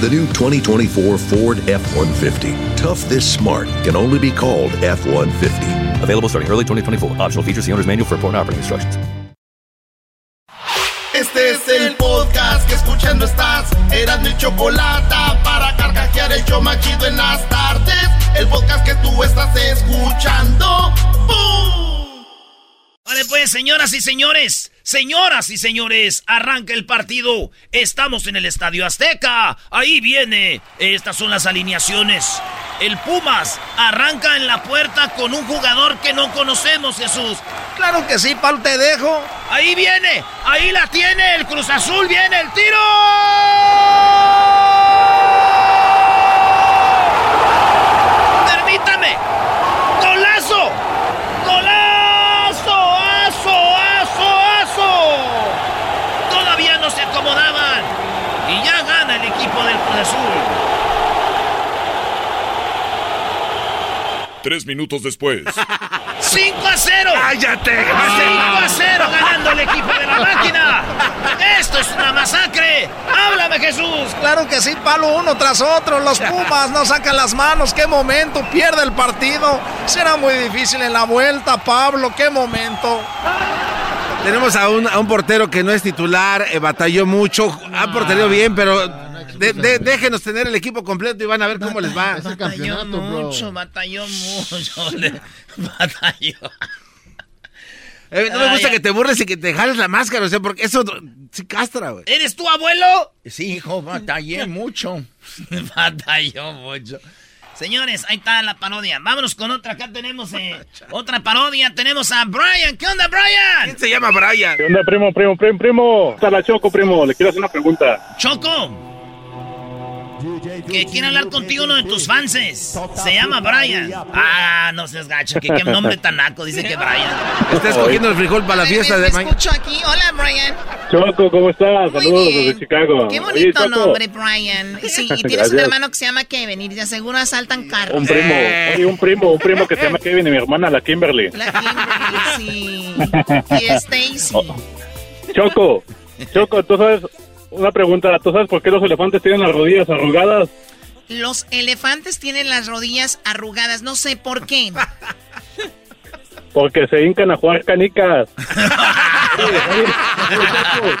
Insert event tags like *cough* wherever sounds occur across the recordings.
The new 2024 Ford F 150. Tough this smart can only be called F 150. Available starting early 2024. Optional features the owner's manual for important operating instructions. Este es el podcast que escuchando estás. Eran mi chocolate para carcajear el yo machido en las tardes. El podcast que tú estás escuchando. ¡Bum! Vale, pues, señoras y señores, señoras y señores, arranca el partido. Estamos en el Estadio Azteca. Ahí viene. Estas son las alineaciones. El Pumas arranca en la puerta con un jugador que no conocemos, Jesús. Claro que sí, Pal, te dejo. Ahí viene, ahí la tiene, el Cruz Azul viene, el tiro. Permítame. Golazo. Golazo. Aso, aso, aso. Todavía no se acomodaban. Y ya gana el equipo del Cruz Azul. Tres minutos después. *laughs* 5 a 0. ¡Cállate! 5 a 0 ganando el equipo de la máquina. Esto es una masacre. Háblame, Jesús. Claro que sí, palo uno tras otro. Los Pumas no sacan las manos. ¡Qué momento! Pierde el partido. Será muy difícil en la vuelta, Pablo. ¡Qué momento! Tenemos a un, a un portero que no es titular, eh, batalló mucho, ha porterío bien, pero de- de- déjenos tener el equipo completo y van a ver cómo les va. Batalló mucho, batalló mucho. le- *laughs* batalló. Eh, no me gusta ay. que te burles y que te jales la máscara, o sea, porque eso sí castra, güey. ¿Eres tu abuelo? Sí, hijo, batallé *laughs* mucho. batalló mucho. Señores, ahí está la parodia. Vámonos con otra. Acá tenemos eh, *laughs* otra parodia. Tenemos a Brian. ¿Qué onda, Brian? ¿Quién se llama Brian? ¿Qué onda, primo, primo, primo, primo? Está la Choco, primo. Le quiero hacer una pregunta. Choco. Que quiere hablar contigo uno de tus fanses. Se llama Brian. Ah, no seas gacho. Que qué nombre tan naco. Dice que Brian. Está escogiendo el frijol para la fiesta de mañana. escucho aquí. Hola, Brian. Choco, ¿cómo estás? Muy Saludos bien. desde Chicago. Qué bonito nombre, Brian. Sí, y tienes un hermano que se llama Kevin y de seguro asaltan carros. Un primo, oye, un primo, un primo que se llama Kevin y mi hermana, la Kimberly. La Kimberly, sí. Y Stacy. Choco, Choco, tú sabes, una pregunta, ¿tú sabes por qué los elefantes tienen las rodillas arrugadas? Los elefantes tienen las rodillas arrugadas. No sé por qué. *laughs* Porque se hincan a jugar canicas. *laughs*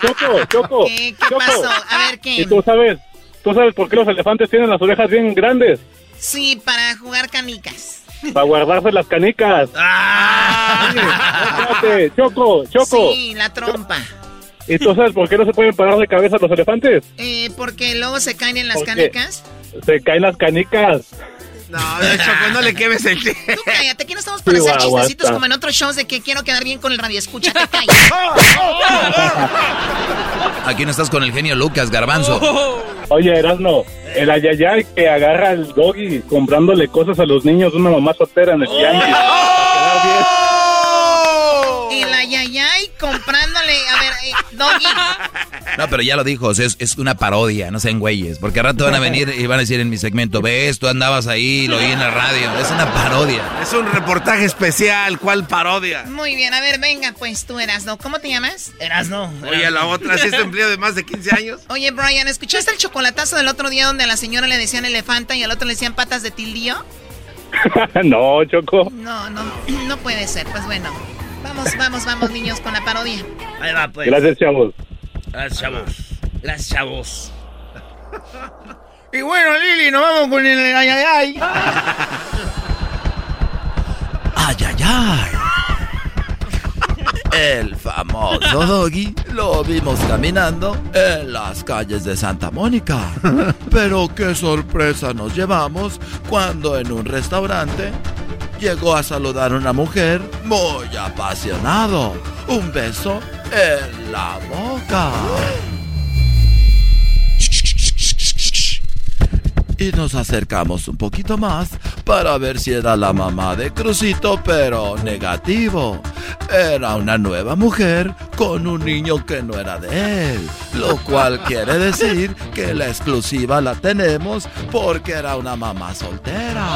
Choco, Choco, Choco. ¿Qué, qué Choco. pasó? A ver, ¿Y ¿qué? tú sabes, tú sabes por qué los elefantes tienen las orejas bien grandes? Sí, para jugar canicas. Para guardarse las canicas. Ah. Espérate, Choco, Choco. Sí, la trompa. ¿Y tú sabes por qué no se pueden parar de cabeza los elefantes? Eh, porque luego se caen en las canicas. Se caen las canicas. No, Choco, no le quemes el Tú cállate, aquí no estamos para Sí, hacer aguanta. chistecitos como en otros shows de que quiero quedar bien con el radio. Escúchate, callas. Aquí no estás con el genio Lucas, garbanzo. Oye, Erasmo, el ayayay que agarra al doggy comprándole cosas a los niños de una mamá soltera en el tianguis. Para quedar bien. El ayayay comprándole. A ver, eh, Doggy. No, pero ya lo dijo, o sea, es, es una parodia, no sean güeyes. Porque al rato van a venir y van a decir en mi segmento, ves, tú andabas ahí, lo oí en la radio. Es una parodia. Es un reportaje especial, ¿cuál parodia? Muy bien, a ver, venga, pues tú eras, ¿no? ¿Cómo te llamas? Erasno. Oye, a la otra, si es empleado de más de 15 años. Oye, Brian, ¿escuchaste el chocolatazo del otro día donde a la señora le decían elefanta y al otro le decían patas de tildío? *laughs* no, Choco. No, no, no puede ser. Pues bueno, vamos, vamos, vamos, niños, con la parodia. Ahí va, pues. Gracias, chavos. Gracias, chavos. Gracias, chavos. *laughs* Y bueno, Lili, nos vamos con el ay, ay, ay. *laughs* Ay, ay, ay. El famoso *laughs* Doggy lo vimos caminando en las calles de Santa Mónica. *laughs* Pero qué sorpresa nos llevamos cuando en un restaurante llegó a saludar a una mujer muy apasionado. Un beso en la boca. *gasps* *laughs* y nos acercamos un poquito más para ver si era la mamá de Crucito, pero negativo. Era una nueva mujer con un niño que no era de él, lo cual quiere decir que la exclusiva la tenemos porque era una mamá soltera.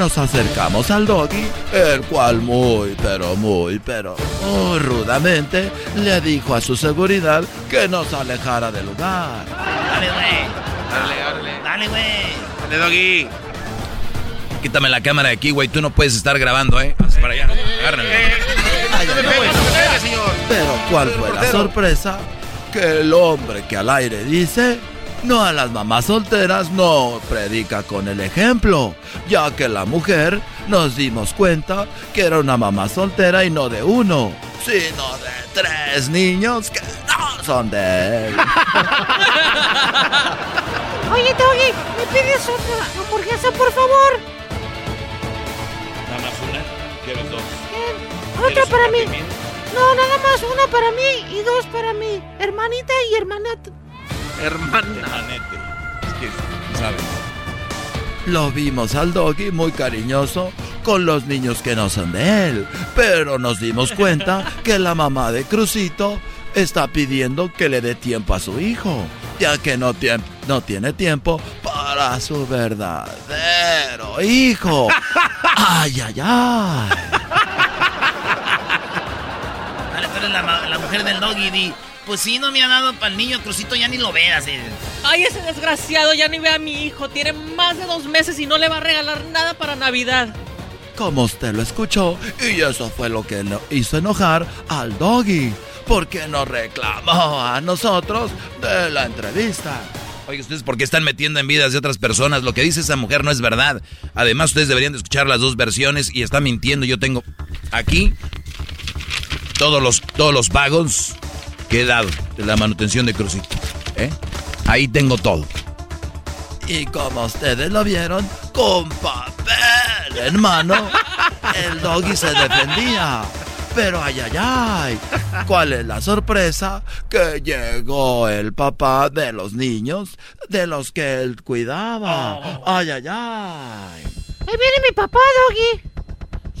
Nos acercamos al doggy, el cual muy, pero muy, pero muy rudamente le dijo a su seguridad que nos alejara del lugar. Dale, güey. Dale, dale. Dale, güey. Dale, doggy. Quítame la cámara de aquí, güey. Tú no puedes estar grabando, ¿eh? Haz para allá. Agárrame. Pero ¿cuál fue la sorpresa? Que el hombre que al aire dice, no a las mamás solteras, no predica con el ejemplo, ya que la mujer nos dimos cuenta que era una mamá soltera y no de uno, sino de tres niños que no son de él. *laughs* Oye, Doggy, ¿me pides otra hamburguesa, por favor? Nada más una. ¿Quieres dos? Eh, otra para mí. No, nada más una para mí y dos para mi hermanita y hermanito. Hermana. Es que, ¿sabes? Lo vimos al doggy muy cariñoso con los niños que no son de él, pero nos dimos cuenta *laughs* que la mamá de Crucito está pidiendo que le dé tiempo a su hijo, ya que no, tiem- no tiene tiempo para su verdadero hijo. *laughs* ¡Ay, ay, ay! Dale, tú eres la, la mujer del doggy. Di, pues sí, no me ha dado para el niño, Crucito, ya ni lo veas. eh. Ay, ese desgraciado ya ni ve a mi hijo. Tiene más de dos meses y no le va a regalar nada para Navidad. Como usted lo escuchó, y eso fue lo que lo hizo enojar al doggy, porque nos reclamó a nosotros de la entrevista. Oye, ¿ustedes por qué están metiendo en vidas de otras personas? Lo que dice esa mujer no es verdad. Además, ustedes deberían de escuchar las dos versiones y está mintiendo. Yo tengo aquí todos los, todos los pagos que he dado de la manutención de Crucito. ¿eh? Ahí tengo todo. Y como ustedes lo vieron, con papel en mano, el doggy se defendía. Pero ay, ay, ay, ¿cuál es la sorpresa? Que llegó el papá de los niños de los que él cuidaba. Ay, ay, ay. Ahí viene mi papá, Doggy.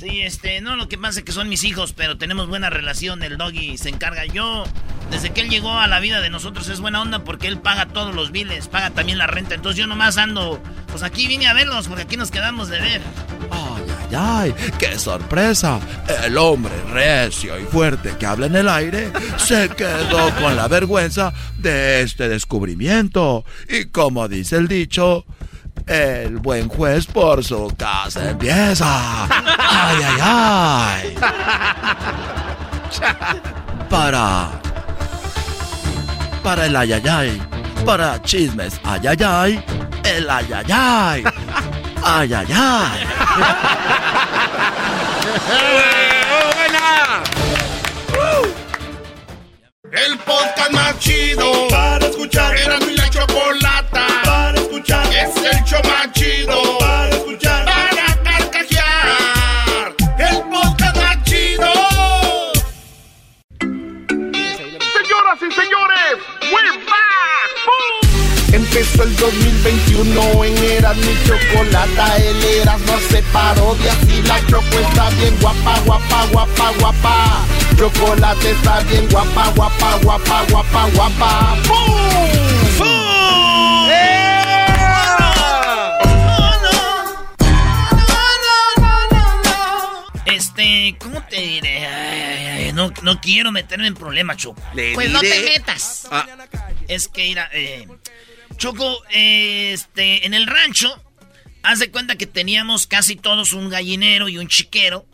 Sí, este, no, lo que pasa es que son mis hijos, pero tenemos buena relación. El doggy se encarga. Yo, desde que él llegó a la vida de nosotros, es buena onda porque él paga todos los biles, paga también la renta. Entonces yo nomás ando, pues aquí vine a verlos porque aquí nos quedamos de ver. Ay, ay, ay, qué sorpresa. El hombre recio y fuerte que habla en el aire se quedó con la vergüenza de este descubrimiento. Y como dice el dicho, el buen juez por su casa empieza. Ay, ay, ay. *laughs* Para. Para el ayayay. Para chismes ayayay. El ayayay. Ay, ay, ay. El podcast más chido para escuchar. Era mi la chocolata para escuchar. Es el show más Empezó el 2021 en Eras mi chocolata. El Eras no se parodia. Si la choco está bien guapa, guapa, guapa, guapa. Chocolate está bien guapa, guapa, guapa, guapa, guapa. Este, ¿cómo te diré? Ay, ay, ay, no, no quiero meterme en problemas, Choco. Pues no te metas. Es que, mira, eh, Choco, eh, este, en el rancho, haz de cuenta que teníamos casi todos un gallinero y un chiquero.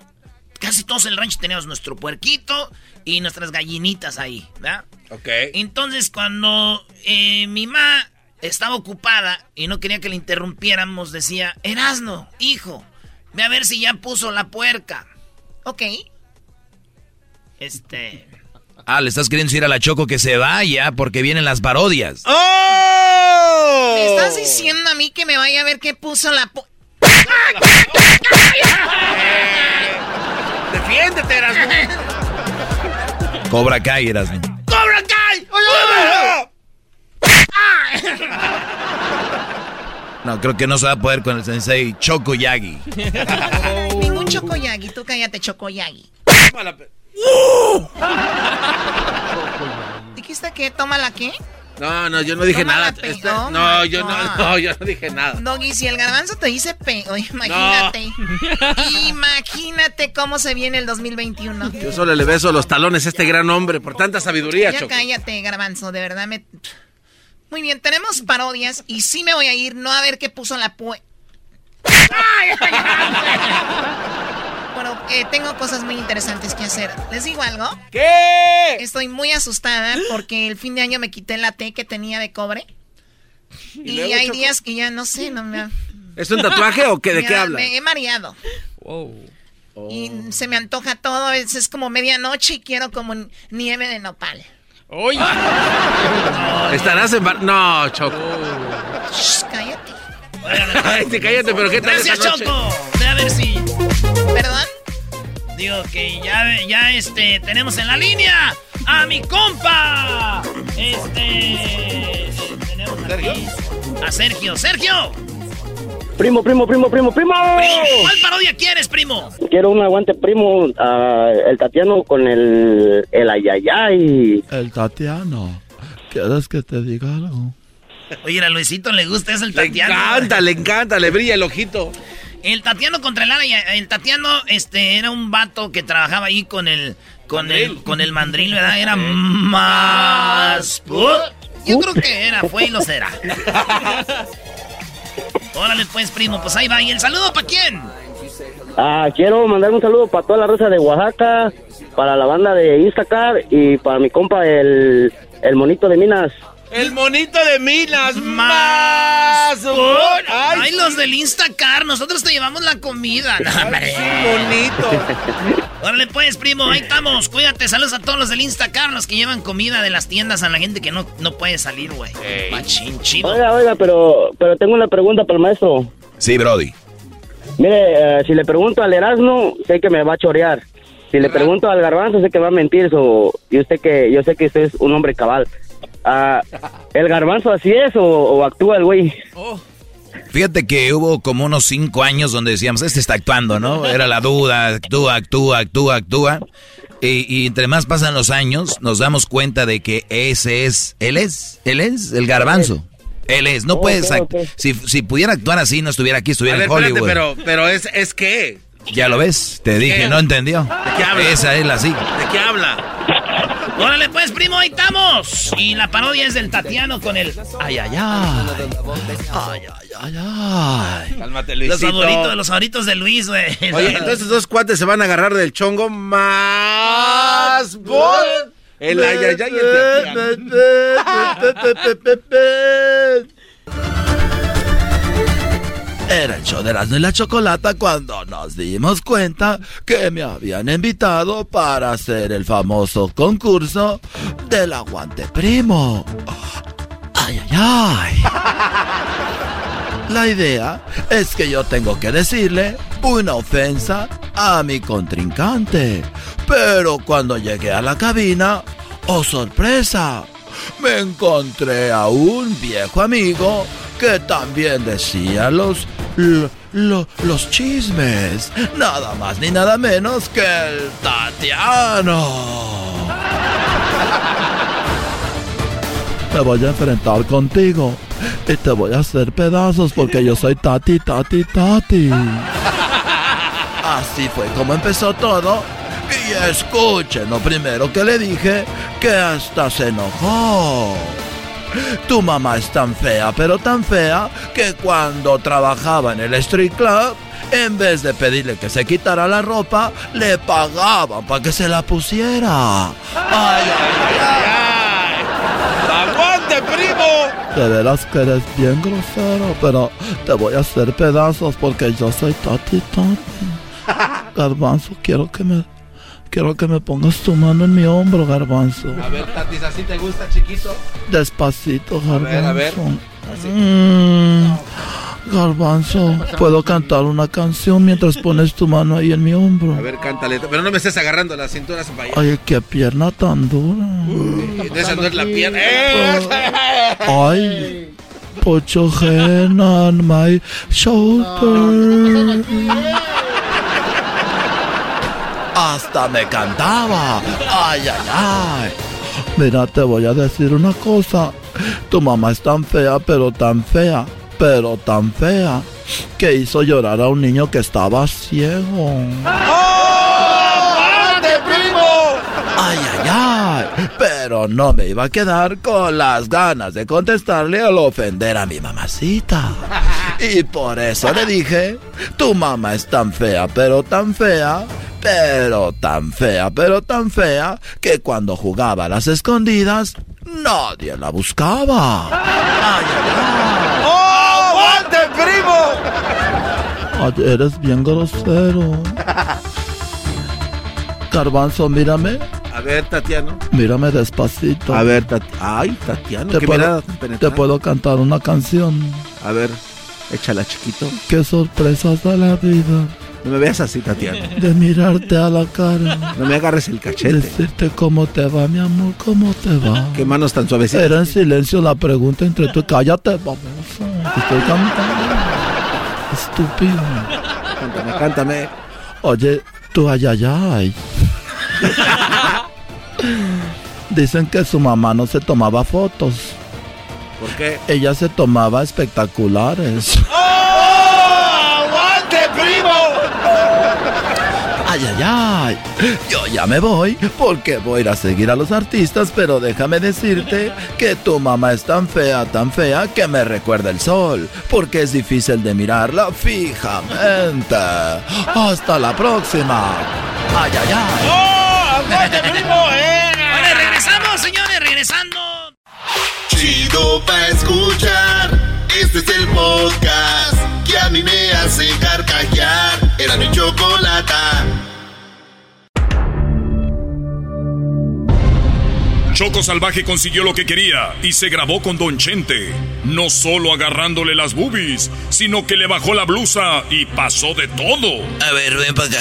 Casi todos en el rancho teníamos nuestro puerquito y nuestras gallinitas ahí, ¿verdad? Ok. Entonces, cuando eh, mi mamá estaba ocupada y no quería que le interrumpiéramos, decía, Erasno, hijo, Ve a ver si ya puso la puerca. Ok. Este. Ah, le estás queriendo decir a la Choco que se vaya porque vienen las parodias. ¡Oh! ¿Me estás diciendo a mí que me vaya a ver qué puso la puerca? *laughs* Defiéndete, Erasmo. Cobra Kai, Erasmo. ¡Cobra Kai! No, creo que no se va a poder con el sensei Choco Yagi. *laughs* Ningún Choco Yagi, tú cállate, Choco Yagi. ¿Dijiste que toma la qué? No, no, yo no dije nada. Este, oh no, yo no, no, yo no dije nada. Doggy, si el garbanzo te dice pe... *laughs* imagínate. imagínate cómo se viene el 2021. Yo solo le beso los talones a este gran hombre por tanta sabiduría, Ya cállate, garbanzo, de verdad me... Muy bien, tenemos parodias y sí me voy a ir, no a ver qué puso la pue... bueno, eh, tengo cosas muy interesantes que hacer. ¿Les digo algo? ¿Qué? Estoy muy asustada porque el fin de año me quité la T que tenía de cobre. Y, hay días que ya no sé, no me... ¿Es un tatuaje o qué? ¿De qué habla? Me he mareado. Y se me antoja todo, es, es como medianoche y quiero como nieve de nopal. ¡Uy! Estarás en bar... No, Choco. Shh, Ay, cállate, pero ¿qué tal Gracias, Choco. Ve a ver si... ¿Perdón? Digo que ya, ya este, tenemos en la línea a mi compa. Este... Tenemos aquí a Sergio. ¡Sergio! Primo, primo, primo, primo, primo. ¿Cuál parodia quieres, primo? Quiero un aguante, primo. el Tatiano con el, el ayayay. El Tatiano. ¿Quieres que te diga algo? Oye, a Luisito le gusta eso el Tatiano. Le encanta, le encanta, le brilla el ojito. El Tatiano contra el Ara, el Tatiano este era un vato que trabajaba ahí con el con el con el mandril, ¿verdad? Era más Yo creo que era, fue y lo será. *laughs* Órale pues, primo, pues ahí va. ¿Y el saludo para quién? Ah, quiero mandar un saludo para toda la raza de Oaxaca, para la banda de Instacar y para mi compa el, el monito de Minas. El monito de Minas más. Ay, los del Instacar, nosotros te llevamos la comida. No, bonito. Órale pues, primo, ahí estamos. Cuídate, saludos a todos los del Instacar, los que llevan comida de las tiendas a la gente que no, no puede salir, güey. Machín, chido. Oiga, oiga, pero, pero tengo una pregunta para el maestro. Sí, Brody. Mire, eh, si le pregunto al Erasmo, sé que me va a chorear. Si le pregunto al Garbanzo, sé que va a mentir. So, yo, sé que, yo sé que usted es un hombre cabal. Ah, ¿El garbanzo así es o, actúa el güey? Oh. Fíjate que hubo como unos cinco años donde decíamos, este está actuando, ¿no? Era la duda, actúa, actúa, actúa, actúa. Y, entre más pasan los años, nos damos cuenta de que ese es, él es, él es el garbanzo. Él es, no puedes, Si, si pudiera actuar así, no estuviera aquí, estuviera en Hollywood. pero, pero es, es que... Ya lo ves, te dije, no entendió. ¿De qué habla? Esa es la sí. ¿De qué habla? Órale pues, primo, ahí estamos. Y la parodia es del Tatiano con el ay ay ay. Ay ay ay ay. Cálmate, Luisito. Los favoritos, los favoritos de Luis, güey. Oye, entonces dos cuates se van a agarrar del chongo más bol. El ay ay ay el *laughs* era el show de las y la Chocolata cuando nos dimos cuenta que me habían invitado para hacer el famoso concurso del aguante primo. Ay, ay, ay. La idea es que yo tengo que decirle una ofensa a mi contrincante. Pero cuando llegué a la cabina, oh sorpresa, me encontré a un viejo amigo que también decía los, los chismes. Nada más ni nada menos que el Tatiano. Me voy a enfrentar contigo y te voy a hacer pedazos porque yo soy Tati, Tati, Tati. Así fue como empezó todo. Y escuchen lo primero que le dije, que hasta se enojó. Tu mamá es tan fea, pero tan fea, que cuando trabajaba en el street club, en vez de pedirle que se quitara la ropa, le pagaban para que se la pusiera. ¡Ay, ay, ay! ¡Aguante, primo! De veras que eres bien grosero, pero te voy a hacer pedazos porque yo soy Tati Tati. *laughs* Garbanzo, quiero que me quiero que me pongas tu mano en mi hombro, Garbanzo. A ver, Tatis, ¿así te gusta, chiquito? Despacito, A ver, Garbanzo. a ver. Así. Mm, garbanzo, puedo cantar una canción mientras pones tu mano ahí en mi hombro. A ver, cántale. Pero no me estés agarrando la cintura, para allá. Ay, qué pierna tan dura. De esa no es la pierna. ¡Eh! Ay, put your hand on my shoulder. Hasta me cantaba. Ay, ay, ay. Mira, te voy a decir una cosa. Tu mamá es tan fea, pero tan fea, pero tan fea, que hizo llorar a un niño que estaba ciego. ¡Ande, primo! Ay, ay, ay. Pero no me iba a quedar con las ganas de contestarle al ofender a mi mamacita. Y por eso le dije, tu mamá es tan fea, pero tan fea, pero tan fea, pero tan fea, que cuando jugaba a las escondidas, nadie la buscaba. Ay, ay, ay. ¡Oh, aguante, primo! Ay, eres bien grosero. Garbanzo, mírame. A ver, Tatiano. Mírame despacito. A ver, Tat Ay, Tatiano, Te qué puedo, mirada tan te puedo cantar una canción. A ver, échala, chiquito. Qué sorpresas da la vida No me veas así, Tatiano. de mirarte a la cara. No me agarres el cachete. Decirte cómo te va, mi amor, cómo te va. Qué manos tan suavecitas. Era en silencio la pregunta entre tú. Cállate, vamos. Te estoy cantando. Estúpido. Cántame, cántame. Oye, tú ay, ay, ay. *laughs* Dicen que su mamá no se tomaba fotos. ¿Por qué? Ella se tomaba espectaculares. ¡Oh, aguante, primo! Ay, ay, ay. Yo ya me voy porque voy a ir a seguir a los artistas, pero déjame decirte que tu mamá es tan fea, tan fea que me recuerda el sol, porque es difícil de mirarla fijamente. Hasta la próxima. Ay, ay, ay. ¡Oh, aguante, primo! *laughs* ¡Eh! Vale, regresamos, señores, regresando. Chido pa' escuchar. Este es el podcast que a mí me hace carcajear. Era mi chocolata. Choco Salvaje consiguió lo que quería y se grabó con Don Chente. No solo agarrándole las boobies, sino que le bajó la blusa y pasó de todo. A ver, ven para acá.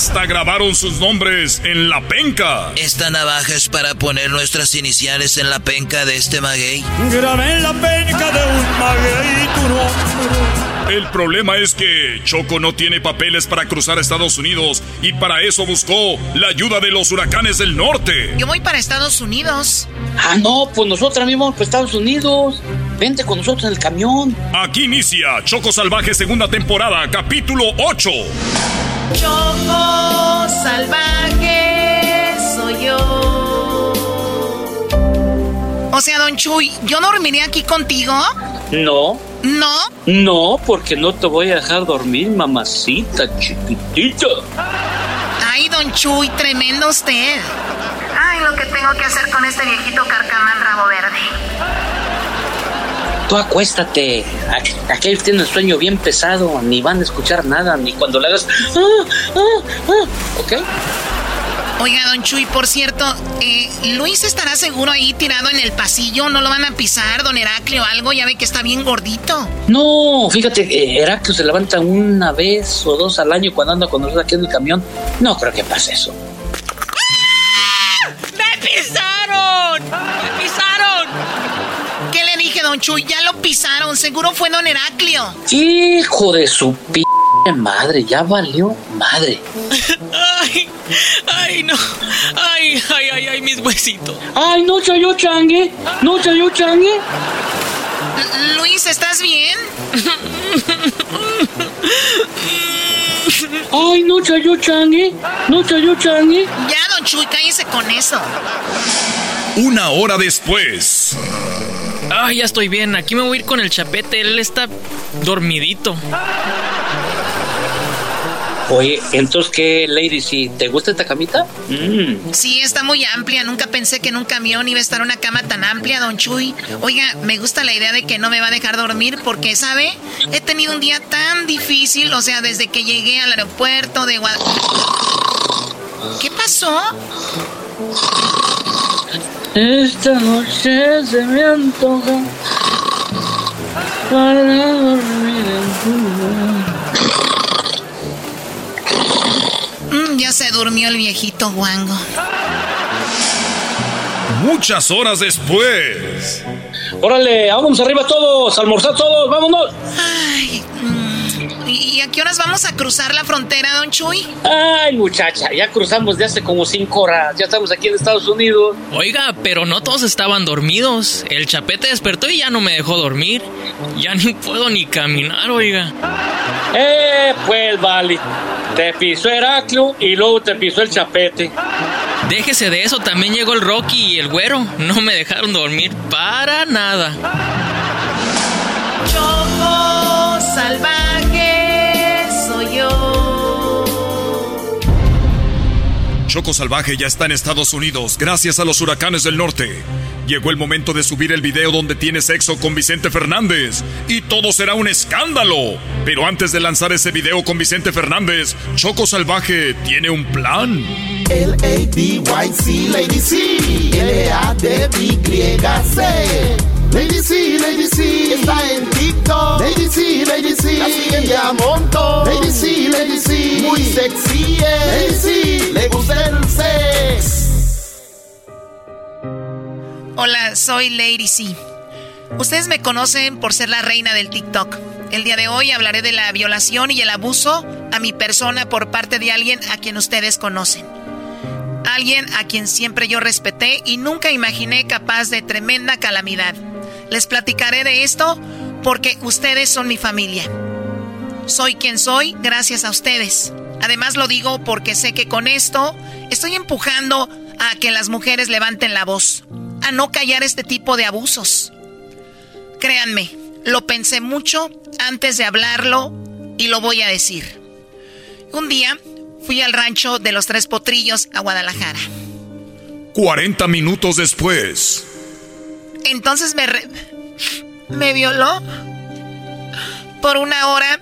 Hasta grabaron sus nombres en la penca. Esta navaja es para poner nuestras iniciales en la penca de este maguey. Grabé en la penca de un maguey tu nombre. El problema es que Choco no tiene papeles para cruzar a Estados Unidos y para eso buscó la ayuda de los huracanes del norte. Yo voy para Estados Unidos. Ah, no, pues nosotros mismos para Estados Unidos. Vente con nosotros en el camión. Aquí inicia Choco Salvaje segunda temporada, capítulo 8. Choco salvaje soy yo. O sea, Don Chuy, ¿yo dormiré aquí contigo? No, No. no, porque no te voy a dejar dormir, mamacita chiquitita. Ay, Don Chuy, tremendo usted. Ay, lo que tengo que hacer con este viejito carcamán rabo verde. Tú acuéstate. A- Aquellos tienen el sueño bien pesado, ni van a escuchar nada, ni cuando le hagas. Ah, ah, ah, ¿Ok? Oiga, Don Chuy, por cierto, eh, Luis estará seguro ahí tirado en el pasillo. ¿No lo van a pisar, Don Heraclio, o algo? Ya ve que está bien gordito. No, fíjate, eh, Heraclio se levanta una vez o dos al año cuando anda con nosotros aquí en el camión. No creo que pase eso. ¡Me pisaron! ¡Me pisaron! ¿Qué le dije, Don Chuy? Ya lo pisaron. Seguro fue Don Heraclio. Hijo de su p madre, ya valió madre. *laughs* ¡Ay! ¡Ay, no! ¡Ay, ay, ay, ay, mis huesitos! Ay, no yo changue, no yo changue. L- Luis, ¿estás bien? Ay, no yo changue, no yo changue. Ya, Don Chuy, cállese con eso. Una hora después. ¡Ay, ya estoy bien! Aquí me voy a ir con el chapete. Él está dormidito. Oye, entonces, ¿qué, Lady? Si te gusta esta camita? Mm. Sí, está muy amplia. Nunca pensé que en un camión iba a estar una cama tan amplia, don Chuy. Oiga, me gusta la idea de que no me va a dejar dormir porque, ¿sabe? He tenido un día tan difícil, o sea, desde que llegué al aeropuerto de Guadalajara. ¿Qué pasó? Esta noche se me antoja para dormir mm, ya se durmió el viejito guango. Muchas horas después. Órale, vamos arriba todos, almorzar todos, vámonos. Ay, ¿Y a qué horas vamos a cruzar la frontera, don Chuy? Ay, muchacha, ya cruzamos de hace como cinco horas. Ya estamos aquí en Estados Unidos. Oiga, pero no todos estaban dormidos. El chapete despertó y ya no me dejó dormir. Ya ni puedo ni caminar, oiga. Eh, pues vale. Te pisó Heraclio y luego te pisó el chapete. Déjese de eso, también llegó el Rocky y el güero. No me dejaron dormir para nada. Choco salvaje Choco Salvaje ya está en Estados Unidos gracias a los huracanes del norte. Llegó el momento de subir el video donde tiene sexo con Vicente Fernández y todo será un escándalo. Pero antes de lanzar ese video con Vicente Fernández, Choco Salvaje tiene un plan. L A D Y Lady C, L A D Y C. Lady C, Lady C, está en TikTok. Lady C, Lady C, la siguen C, Hola, soy Lady C. Ustedes me conocen por ser la reina del TikTok. El día de hoy hablaré de la violación y el abuso a mi persona por parte de alguien a quien ustedes conocen. Alguien a quien siempre yo respeté y nunca imaginé capaz de tremenda calamidad. Les platicaré de esto porque ustedes son mi familia. Soy quien soy gracias a ustedes. Además lo digo porque sé que con esto estoy empujando a que las mujeres levanten la voz, a no callar este tipo de abusos. Créanme, lo pensé mucho antes de hablarlo y lo voy a decir. Un día fui al rancho de los Tres Potrillos a Guadalajara. 40 minutos después. Entonces me, me violó por una hora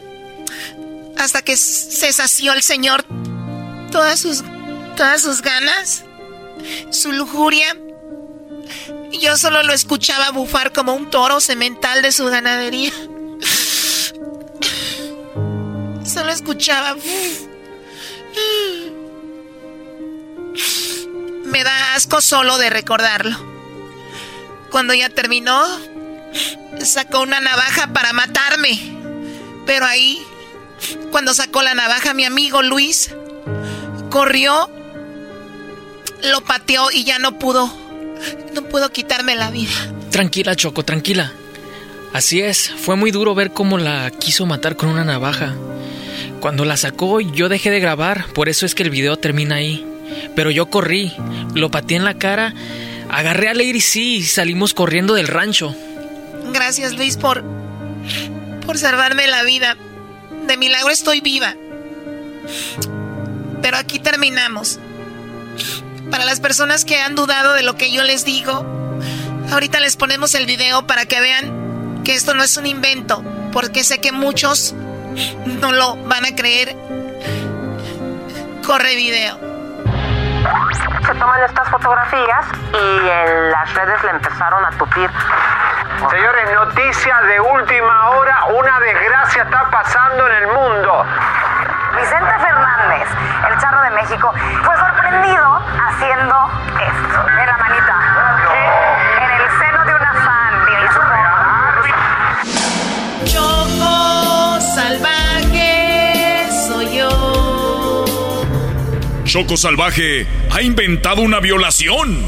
hasta que se sació el señor todas sus, todas sus ganas, su lujuria. Yo solo lo escuchaba bufar como un toro semental de su ganadería. Solo escuchaba. Me da asco solo de recordarlo. Cuando ya terminó, sacó una navaja para matarme. Pero ahí, cuando sacó la navaja, mi amigo Luis corrió, lo pateó y ya no pudo, no pudo quitarme la vida. Tranquila, Choco, tranquila. Así es, fue muy duro ver cómo la quiso matar con una navaja. Cuando la sacó, yo dejé de grabar, por eso es que el video termina ahí. Pero yo corrí, lo pateé en la cara Agarré a Lady C y salimos corriendo del rancho. Gracias, Luis, por. por salvarme la vida. De milagro estoy viva. Pero aquí terminamos. Para las personas que han dudado de lo que yo les digo, ahorita les ponemos el video para que vean que esto no es un invento, porque sé que muchos no lo van a creer. Corre video se toman estas fotografías y en las redes le empezaron a tupir. Señores, noticia de última hora, una desgracia está pasando en el mundo. Vicente Fernández, el charro de México, fue sorprendido haciendo esto. En la manita. En el seno de una fan. Choco salvaje soy yo. Choco Salvaje ha inventado una violación.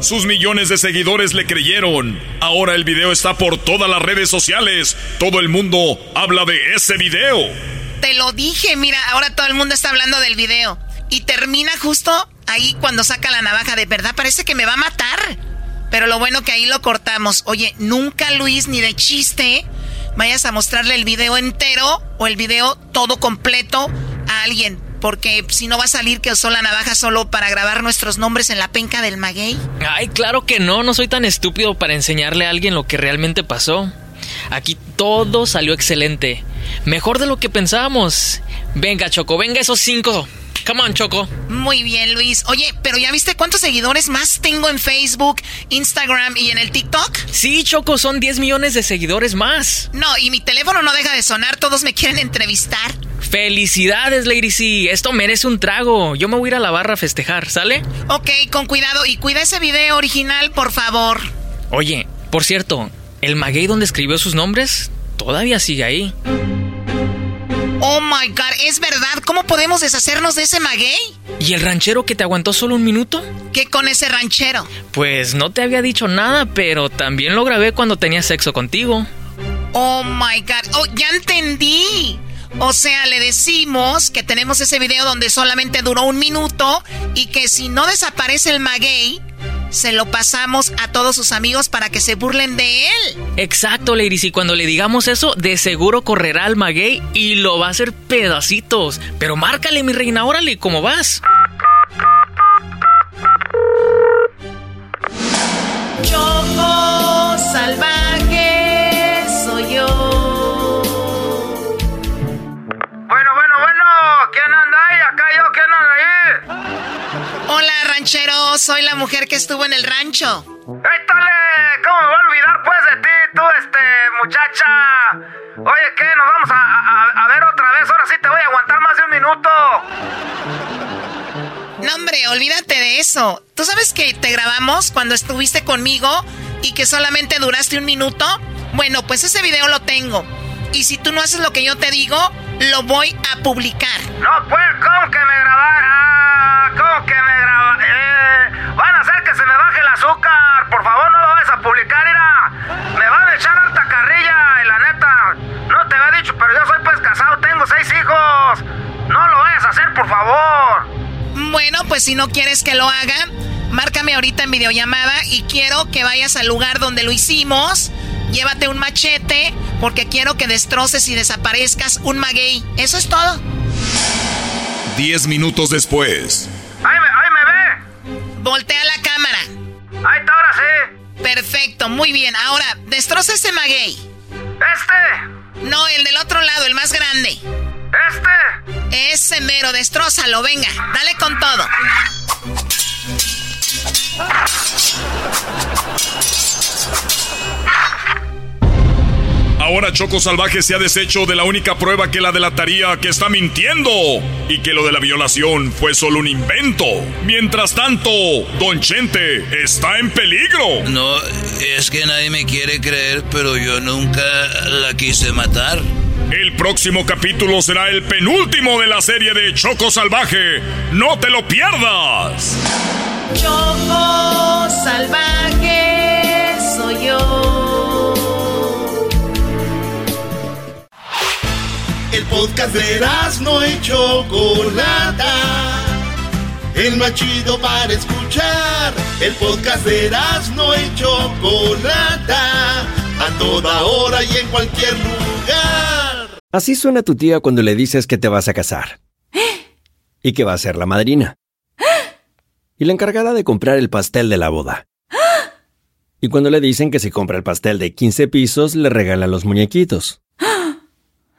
Sus millones de seguidores le creyeron. Ahora el video está por todas las redes sociales. Todo el mundo habla de ese video. Te lo dije, mira, ahora todo el mundo está hablando del video. Y termina justo ahí cuando saca la navaja. De verdad parece que me va a matar. Pero lo bueno que ahí lo cortamos. Oye, nunca Luis ni de chiste vayas a mostrarle el video entero o el video todo completo a alguien. Porque si no va a salir que usó la navaja solo para grabar nuestros nombres en la penca del maguey. Ay, claro que no, no soy tan estúpido para enseñarle a alguien lo que realmente pasó. Aquí todo salió excelente. Mejor de lo que pensábamos. Venga, Choco, venga esos cinco. Come on, Choco. Muy bien, Luis. Oye, pero ¿ya viste cuántos seguidores más tengo en Facebook, Instagram y en el TikTok? Sí, Choco, son 10 millones de seguidores más. No, y mi teléfono no deja de sonar, todos me quieren entrevistar. Felicidades, Lady C. Esto merece un trago. Yo me voy a ir a la barra a festejar, ¿sale? Ok, con cuidado y cuida ese video original, por favor. Oye, por cierto, el maguey donde escribió sus nombres todavía sigue ahí. Oh my god, ¿es verdad? ¿Cómo podemos deshacernos de ese maguey? ¿Y el ranchero que te aguantó solo un minuto? ¿Qué con ese ranchero? Pues no te había dicho nada, pero también lo grabé cuando tenía sexo contigo. Oh my god, oh, ya entendí. O sea, le decimos que tenemos ese video donde solamente duró un minuto y que si no desaparece el maguey, se lo pasamos a todos sus amigos para que se burlen de él. Exacto, Ladies. Y cuando le digamos eso, de seguro correrá al maguey y lo va a hacer pedacitos. Pero márcale, mi reina, órale, ¿cómo vas? Choco salvaje ranchero, soy la mujer que estuvo en el rancho. ¡Étale! ¿Cómo me voy a olvidar pues de ti, tú, este, muchacha? Oye, ¿qué? ¿Nos vamos a, a- a ver otra vez? Ahora sí te voy a aguantar más de un minuto. No, hombre, olvídate de eso. ¿Tú sabes que te grabamos cuando estuviste conmigo y que solamente duraste un minuto? Bueno, pues ese video lo tengo. Y si tú no haces lo que yo te digo, lo voy a publicar. No, pues, ¿cómo que me grabar? Ah, ¿cómo que me graba? Eh, van a hacer que se me baje el azúcar. Por favor, no lo vayas a publicar, mira. Me van a echar harta carrilla y la neta, no te había dicho, pero yo soy pues casado, tengo seis hijos. No lo vayas a hacer, por favor. Bueno, pues si no quieres que lo haga, márcame ahorita en videollamada y quiero que vayas al lugar donde lo hicimos. Llévate un machete porque quiero que destroces y desaparezcas un maguey. Eso es todo. Diez minutos después. Ahí me, ahí me ve. Voltea la cámara. Ahí está, ahora sí. Perfecto, muy bien. Ahora, destroza ese maguey. ¿Este? No, el del otro lado, el más grande. ¿Este? Ese mero, destrózalo, venga. Dale con todo. Ahora Choco Salvaje se ha deshecho de la única prueba que la delataría que está mintiendo y que lo de la violación fue solo un invento. Mientras tanto, Don Chente está en peligro. No, es que nadie me quiere creer, pero yo nunca la quise matar. El próximo capítulo será el penúltimo de la serie de Choco Salvaje. ¡No te lo pierdas! Choco salvaje soy yo. El podcast de no y Chocolata. El más chido para escuchar. El podcast de no y Chocolata. A toda hora y en cualquier lugar. Así suena tu tía cuando le dices que te vas a casar. Y que va a ser la madrina. Y la encargada de comprar el pastel de la boda. Y cuando le dicen que si compra el pastel de 15 pisos, le regalan los muñequitos.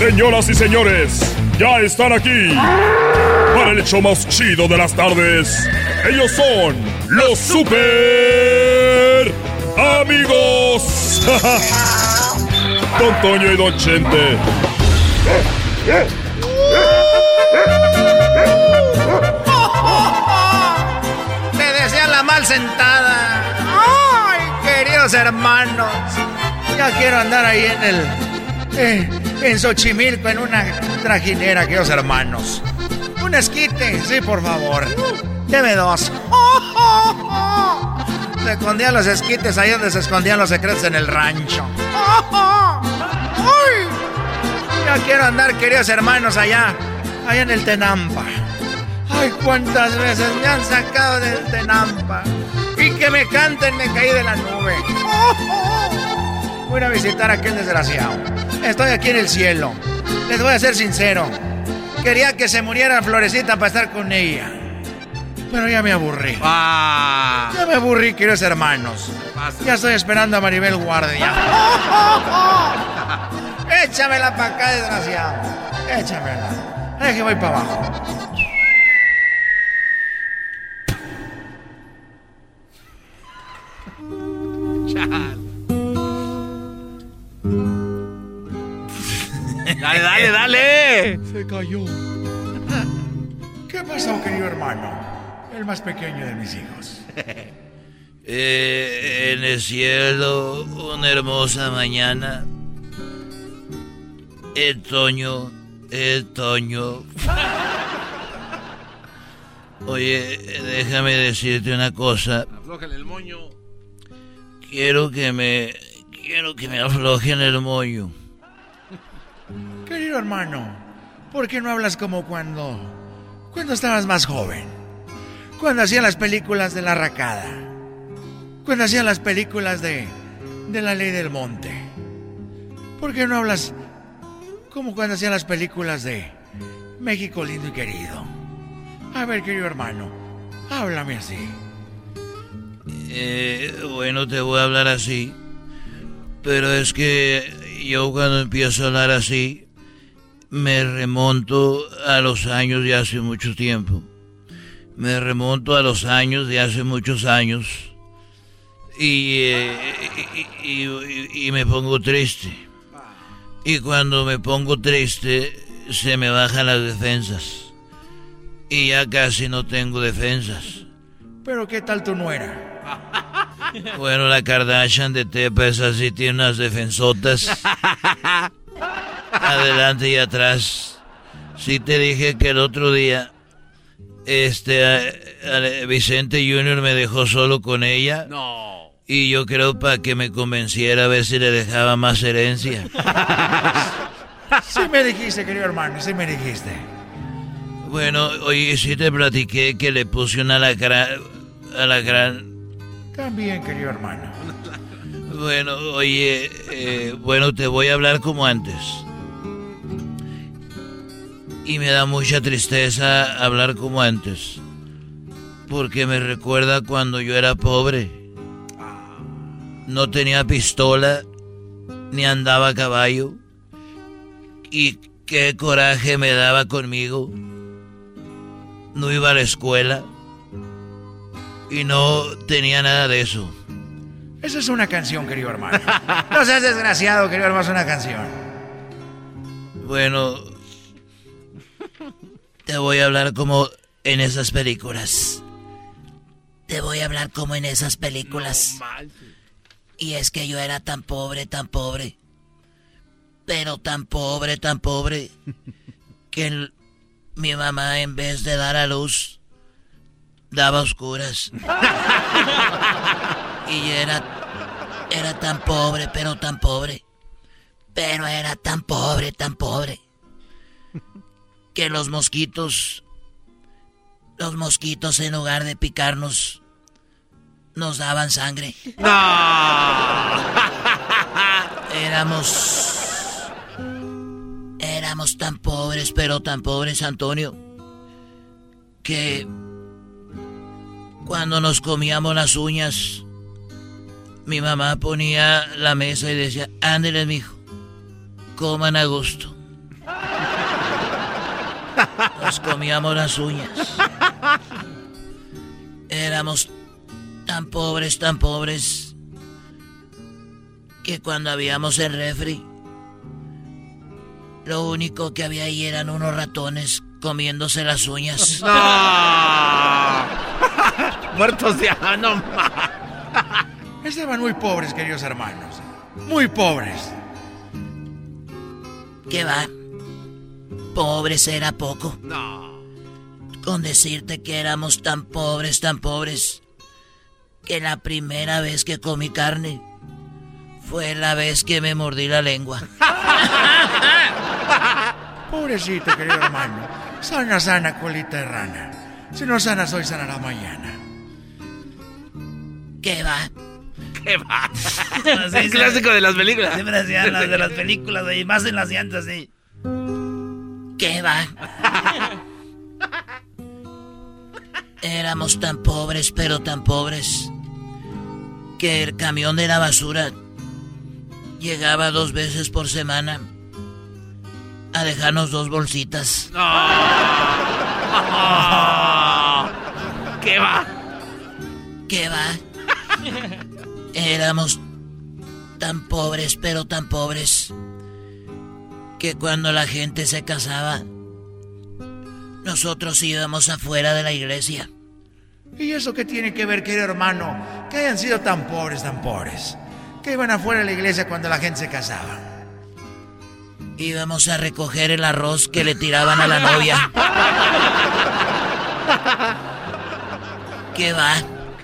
Señoras y señores, ya están aquí para el hecho más chido de las tardes. Ellos son los super amigos. *laughs* Don Toño y Don Chente. Me decía la mal sentada. Ay, queridos hermanos. Ya quiero andar ahí en el. Eh, en Xochimilco, en una trajinera, queridos hermanos. Un esquite, sí, por favor. Deme dos. Se escondían los esquites ahí donde se escondían los secretos en el rancho. ¡Ay! Ya quiero andar, queridos hermanos, allá, allá en el Tenampa. Ay, cuántas veces me han sacado del Tenampa. Y que me canten, me caí de la nube. Voy a visitar a aquel desgraciado. Estoy aquí en el cielo. Les voy a ser sincero. Quería que se muriera Florecita para estar con ella. Pero ya me aburrí. Ya me aburrí, queridos hermanos. Ya estoy esperando a Maribel Guardia. *laughs* Échamela para acá, desgraciado. Échamela. Deje, voy para abajo. Dale, dale, dale. Se cayó. ¿Qué pasó, querido hermano? El más pequeño de mis hijos. *laughs* Eh, en el cielo, una hermosa mañana. El Toño, el Toño. *laughs* Oye, déjame decirte una cosa. Aflójale el moño. Quiero que me. Quiero que me aflojen el moño. Hermano, ¿por qué no hablas como cuando. cuando estabas más joven? Cuando hacían las películas de la racada. Cuando hacían las películas de. de la ley del monte. ¿Por qué no hablas como cuando hacían las películas de México lindo y querido? A ver, querido hermano, háblame así. Eh, bueno, te voy a hablar así. Pero es que yo cuando empiezo a hablar así, me remonto a los años de hace mucho tiempo. Me remonto a los años de hace muchos años. Y, eh, y, y- y me pongo triste. Y cuando me pongo triste, se me bajan las defensas. Y ya casi no tengo defensas. Pero ¿qué tal tu nuera? Bueno, la Kardashian de Tepa es así, tiene unas defensotas. *laughs* Adelante y atrás. Sí te dije que el otro día, este, a- a- Vicente Junior me dejó solo con ella. No. Y yo creo para que me convenciera a ver si le dejaba más herencia. Sí me dijiste, querido hermano, sí me dijiste. Bueno, oye, sí te platiqué que le puse una alacrán, alacrán También, querido hermano. Bueno, oye, eh, bueno, te voy a hablar como antes. Y me da mucha tristeza hablar como antes. Porque me recuerda cuando yo era pobre. No tenía pistola, ni andaba a caballo. Y qué coraje me daba conmigo. No iba a la escuela. Y no tenía nada de eso. Esa es una canción, querido hermano. No seas desgraciado, querido hermano, es una canción. Bueno, te voy a hablar como en esas películas. Te voy a hablar como en esas películas. y es que yo era tan pobre, tan pobre. Pero tan pobre, tan pobre. *laughs* que mi mamá en vez de dar a luz, daba oscuras. *laughs* y era, era tan pobre, pero tan pobre. Pero era tan pobre, tan pobre. Que los mosquitos, los mosquitos en lugar de picarnos, nos daban sangre. *laughs* Éramos... Éramos tan pobres, pero tan pobres, Antonio, que cuando nos comíamos las uñas, mi mamá ponía la mesa y decía, ándeles, mijo, coman a gusto. Nos comíamos las uñas. Éramos tan pobres, tan pobres, que cuando habíamos el refri, lo único que había ahí eran unos ratones comiéndose las uñas. *laughs* *laughs* Muertos de no Estaban muy pobres, queridos hermanos. Muy pobres. ¿Qué va? Pobres era poco. No. Con decirte que éramos tan pobres, tan pobres, que la primera vez que comí carne fue la vez que me mordí la lengua. *laughs* Pobrecito, querido hermano. Sana, sana, colita de rana. Si no sana, soy sana la mañana. ¿Qué va? ¿Qué va? *laughs* Es clásico de las películas. Siempre hacían las de las películas, y más en las llantas, sí. ¿Qué va? Éramos tan pobres, pero tan pobres, que el camión de la basura llegaba dos veces por semana a dejarnos dos bolsitas. *laughs* ¿Qué va? ¿Qué va? Éramos tan pobres, pero tan pobres, que cuando la gente se casaba, nosotros íbamos afuera de la iglesia. ¿Y eso qué tiene que ver, querido hermano? Que hayan sido tan pobres, tan pobres. Que iban afuera de la iglesia cuando la gente se casaba. Íbamos a recoger el arroz que le tiraban a la novia. ¿Qué va?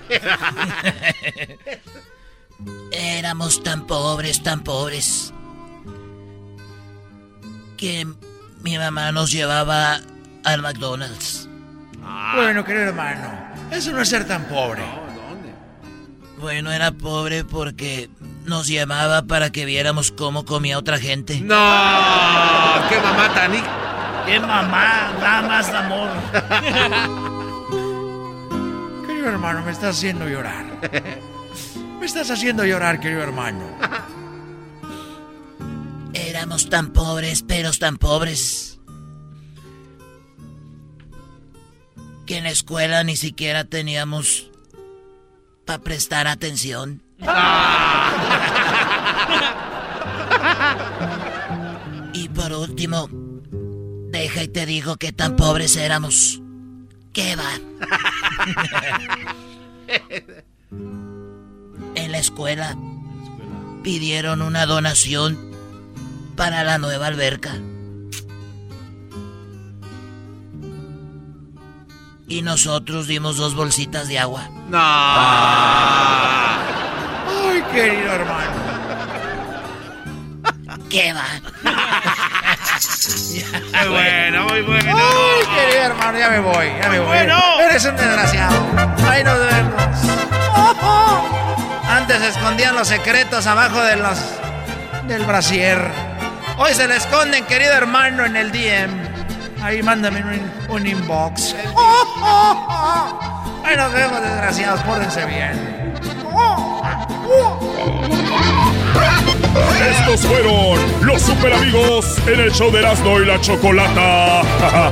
*laughs* Éramos tan pobres, tan pobres, que mi mamá nos llevaba al McDonald's. Bueno, querido hermano, eso no es ser tan pobre. Bueno, era pobre porque nos llamaba para que viéramos cómo comía otra gente. ¡No! ¡Qué mamá tan... ¡Qué mamá! Da más amor. *laughs* querido hermano, me estás haciendo llorar. Me estás haciendo llorar, querido hermano. Éramos tan pobres, pero tan pobres. Que en la escuela ni siquiera teníamos para prestar atención. y por último, deja y te digo que tan pobres éramos. ¿Qué va? en la escuela pidieron una donación para la nueva alberca. Y nosotros dimos dos bolsitas de agua. No. Ay, querido hermano. ¿Qué va? Muy bueno, muy bueno. Ay, querido hermano, ya me voy, ya me voy. Bueno. Eres un desgraciado. Ahí nos vemos. Antes se escondían los secretos abajo de los del brasier. Hoy se le esconden, querido hermano, en el DM. Ahí mándame un, un inbox. *laughs* Ahí nos vemos, desgraciados. Pórdense bien. Estos fueron los super amigos en el show de Erasmo y la Chocolata. *laughs*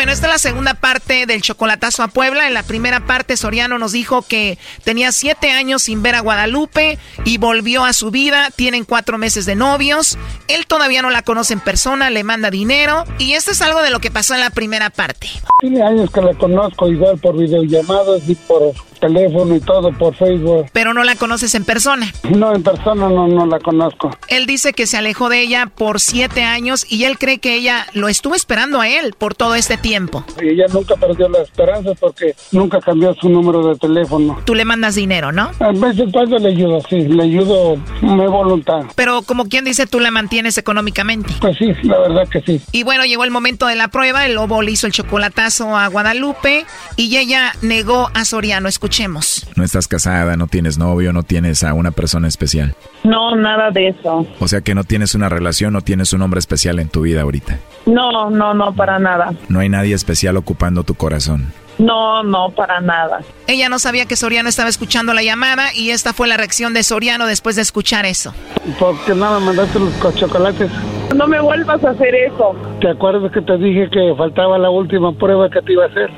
Bueno, esta es la segunda parte del chocolatazo a Puebla. En la primera parte, Soriano nos dijo que tenía siete años sin ver a Guadalupe y volvió a su vida. Tienen cuatro meses de novios. Él todavía no la conoce en persona, le manda dinero. Y esto es algo de lo que pasó en la primera parte. Tiene años que la conozco igual por videollamadas y por teléfono y todo por Facebook. Pero no la conoces en persona. No, en persona no, no la conozco. Él dice que se alejó de ella por siete años y él cree que ella lo estuvo esperando a él por todo este tiempo. Y ella nunca perdió la esperanza porque nunca cambió su número de teléfono. Tú le mandas dinero, ¿no? A veces cuando le ayudo, sí, le ayudo me voluntad. Pero como quien dice, tú la mantienes económicamente. Pues sí, la verdad que sí. Y bueno, llegó el momento de la prueba, el lobo le hizo el chocolatazo a Guadalupe y ella negó a Soriano. Escuchemos. No estás casada, no tienes novio, no tienes a una persona especial. No, nada de eso. O sea que no tienes una relación, no tienes un hombre especial en tu vida ahorita. No, no, no, para nada. No hay nadie especial ocupando tu corazón. No, no, para nada. Ella no sabía que Soriano estaba escuchando la llamada y esta fue la reacción de Soriano después de escuchar eso. ¿Por qué no me mandaste los chocolates? No me vuelvas a hacer eso. ¿Te acuerdas que te dije que faltaba la última prueba que te iba a hacer?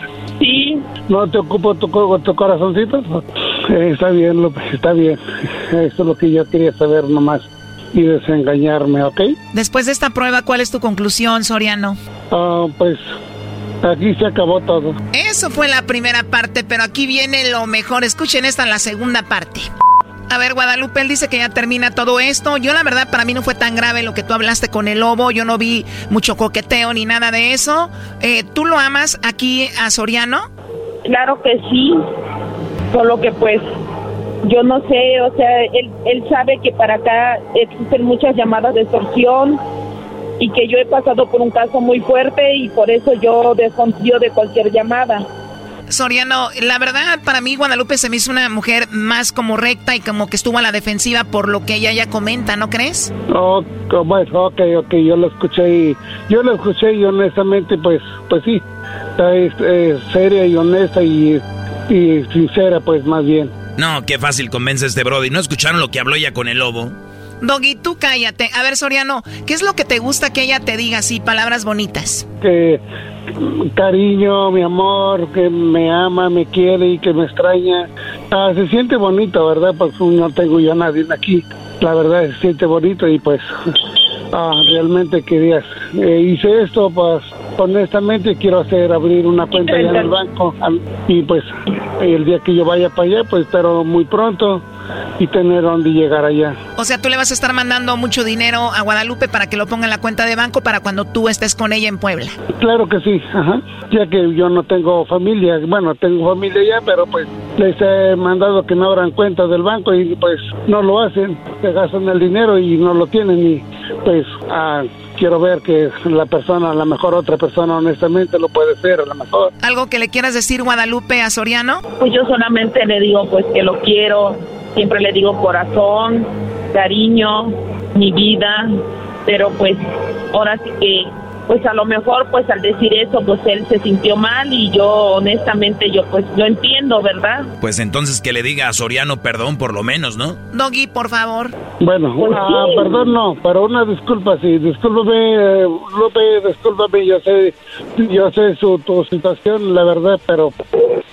Sí. ¿No te ocupo tu, tu corazoncito? Eh, está bien, López, está bien. Eso es lo que yo quería saber nomás y desengañarme, ¿ok? Después de esta prueba, ¿cuál es tu conclusión, Soriano? Ah, pues aquí se acabó todo. Eso fue la primera parte, pero aquí viene lo mejor. Escuchen esta, la segunda parte. A ver, Guadalupe, él dice que ya termina todo esto. Yo, la verdad, para mí no fue tan grave lo que tú hablaste con el lobo. Yo no vi mucho coqueteo ni nada de eso. Eh, ¿Tú lo amas aquí a Soriano? Claro que sí. Solo que, pues, yo no sé, o sea, él, él sabe que para acá existen muchas llamadas de extorsión y que yo he pasado por un caso muy fuerte y por eso yo desconfío de cualquier llamada. Soriano, la verdad para mí Guadalupe se me hizo una mujer más como recta y como que estuvo a la defensiva por lo que ella ya comenta, ¿no crees? Oh, bueno, ok, ok, yo lo escuché y yo lo escuché y honestamente pues, pues sí, es, es seria y honesta y, y sincera pues más bien. No, qué fácil convence este Brody. ¿No escucharon lo que habló ella con el lobo? Doggy, tú cállate. A ver, Soriano, ¿qué es lo que te gusta que ella te diga así, palabras bonitas? Que cariño, mi amor, que me ama, me quiere y que me extraña. Ah, se siente bonito, ¿verdad? Pues no tengo yo a nadie aquí. La verdad se siente bonito y pues *laughs* ah, realmente querías. Eh, hice esto, pues honestamente quiero hacer abrir una cuenta allá en el banco y pues el día que yo vaya para allá, pues espero muy pronto y tener dónde llegar allá. O sea, tú le vas a estar mandando mucho dinero a Guadalupe para que lo ponga en la cuenta de banco para cuando tú estés con ella en Puebla. Claro que sí, ajá. Ya que yo no tengo familia, bueno, tengo familia ya, pero pues les he mandado que no abran cuenta del banco y pues no lo hacen, se gastan el dinero y no lo tienen y pues ah, quiero ver que la persona, a lo mejor otra persona honestamente lo puede ser, a lo mejor. ¿Algo que le quieras decir Guadalupe a Soriano? Pues yo solamente le digo pues que lo quiero, siempre le digo corazón, cariño, mi vida, pero pues ahora sí que pues a lo mejor pues al decir eso pues él se sintió mal y yo honestamente yo pues yo entiendo, ¿verdad? Pues entonces que le diga a Soriano perdón por lo menos, ¿no? Doggy, por favor. Bueno, Pues ah, sí. perdón no, pero una disculpa sí, discúlpame, eh, Lupe, discúlpame, yo sé, yo sé su tu situación, la verdad, pero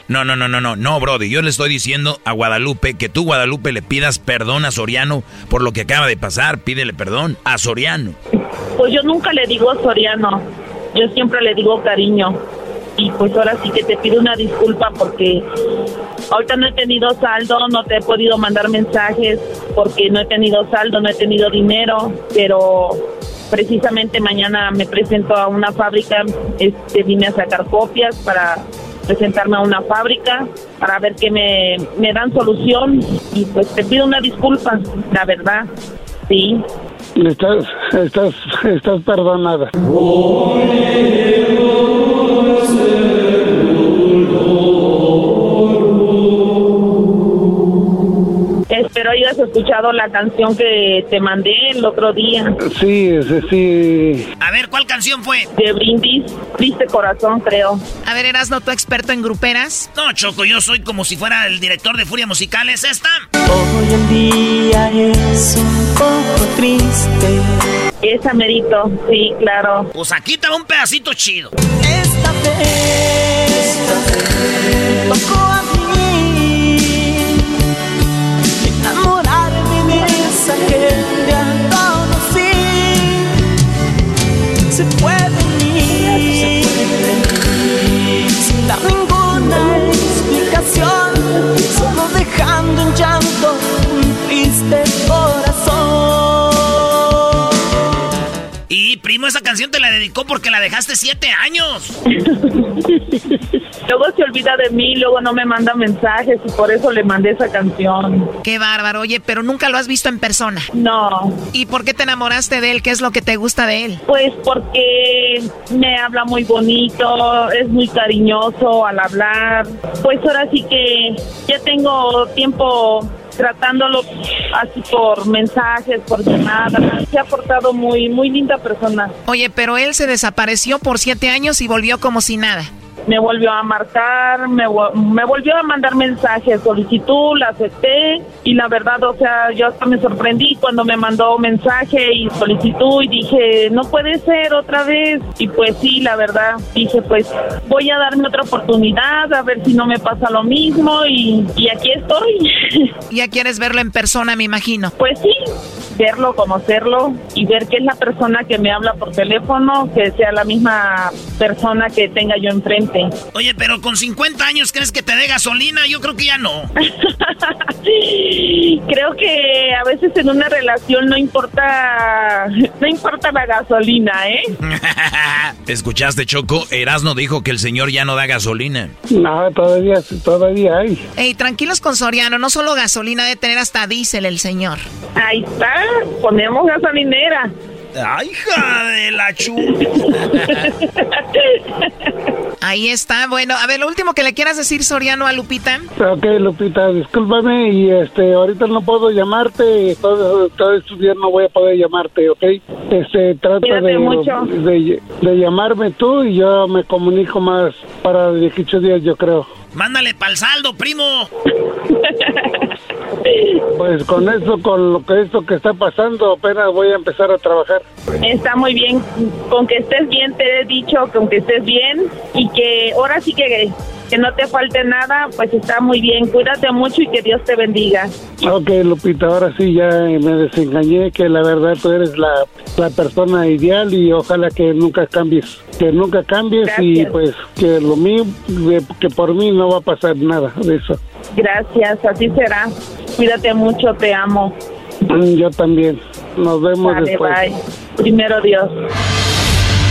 No, no, no, no, no, no, Brody. Yo le estoy diciendo a Guadalupe que tú, Guadalupe, le pidas perdón a Soriano por lo que acaba de pasar. Pídele perdón a Soriano. Pues yo nunca le digo Soriano, yo siempre le digo cariño. Y pues ahora sí que te pido una disculpa porque ahorita no he tenido saldo, no te he podido mandar mensajes porque no he tenido saldo, no he tenido dinero, pero precisamente mañana me presento a una fábrica, este vine a sacar copias para presentarme a una fábrica para ver que me, me dan solución y pues te pido una disculpa, la verdad, sí. Estás, estás, estás perdonada. Espero hayas escuchado la canción que te mandé el otro día. Sí, sí, sí. A ver, ¿cuál canción fue? De Brindis, Triste Corazón, creo. A ver, ¿eras no tu experto en gruperas? No, Choco, yo soy como si fuera el director de Furia Musical. ¿Es esta? Hoy el día es un poco triste. Esa merito, sí, claro. Pues aquí está un pedacito chido. Esta vez, esta vez Se puede esa canción te la dedicó porque la dejaste siete años. luego se olvida de mí, luego no me manda mensajes y por eso le mandé esa canción. Qué bárbaro. Oye, pero nunca lo has visto en persona. No. ¿Y por qué te enamoraste de él? ¿Qué es lo que te gusta de él? Pues porque me habla muy bonito, es muy cariñoso al hablar. Pues ahora sí que ya tengo tiempo tratándolo así por mensajes, por llamadas. Se ha portado muy, muy linda persona. Oye, pero él se desapareció por siete años y volvió como si nada. Me volvió a marcar, me, me volvió a mandar mensajes, solicitud, la acepté y la verdad, o sea, yo hasta me sorprendí cuando me mandó mensaje y solicitud y dije, no puede ser otra vez. Y pues sí, la verdad, dije, pues voy a darme otra oportunidad, a ver si no me pasa lo mismo y, y aquí estoy. *laughs* Ya quieres verlo en persona, me imagino. Pues sí, verlo, conocerlo y ver que es la persona que me habla por teléfono, que sea la misma persona que tenga yo enfrente. Oye, pero con 50 años, ¿crees que te dé gasolina? Yo creo que ya no. *laughs* Creo que a veces en una relación no importa, no importa la gasolina, ¿eh? *laughs* ¿Escuchaste, Choco? Erasno dijo que el señor ya no da gasolina. No, todavía, todavía hay. Ey, tranquilos con Soriano, no solo gasolina, debe tener hasta diésel el señor. Ahí está, ponemos gasolinera. ¡Ay, hija de la chu! *laughs* Ahí está. Bueno, a ver, lo último que le quieras decir, Soriano, a Lupita. Ok, Lupita, discúlpame y este, ahorita no puedo llamarte, todo, todo estos días no voy a poder llamarte, ¿ok? Este, trata de, mucho. de, de llamarme tú y yo me comunico más para 18 días, yo creo. Mándale pa'l saldo, primo. *laughs* Pues con eso, con lo que esto que está pasando, apenas voy a empezar a trabajar. Está muy bien. Con que estés bien, te he dicho, con que estés bien y que ahora sí que, que no te falte nada, pues está muy bien. Cuídate mucho y que Dios te bendiga. Ok, Lupita, ahora sí ya me desengañé, que la verdad tú eres la, la persona ideal y ojalá que nunca cambies, que nunca cambies y pues que lo mío, que por mí no va a pasar nada de eso. Gracias, así será. Cuídate mucho, te amo. Mm, Yo también. Nos vemos después. bye. Primero Dios.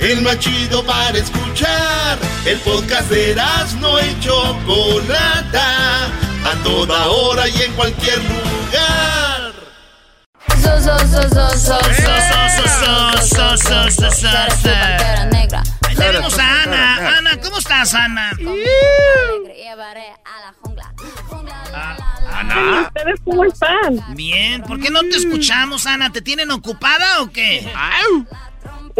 El más chido para escuchar. El podcast de no y Chocolata. A toda hora y en cualquier lugar. Ahí tenemos a Ana. Ana, ¿cómo estás, Ana? Ana. ¿Ustedes cómo están? Bien, ¿por qué no te escuchamos, Ana? ¿Te tienen ocupada o qué?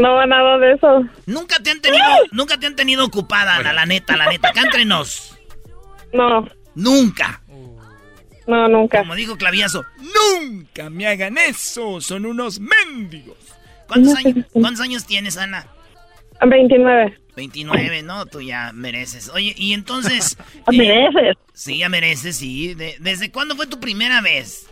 No, nada de eso. Nunca te han tenido, nunca te han tenido ocupada, Ana, la neta, la neta. Acá entre nos. No. Nunca. No, nunca. Como dijo Claviazo, nunca me hagan eso. Son unos mendigos. ¿Cuántos, años, ¿Cuántos años tienes, Ana? 29. 29, ¿no? Tú ya mereces. Oye, y entonces... *laughs* ¿Mereces? Sí, ya mereces, sí. De- ¿Desde cuándo fue tu primera vez?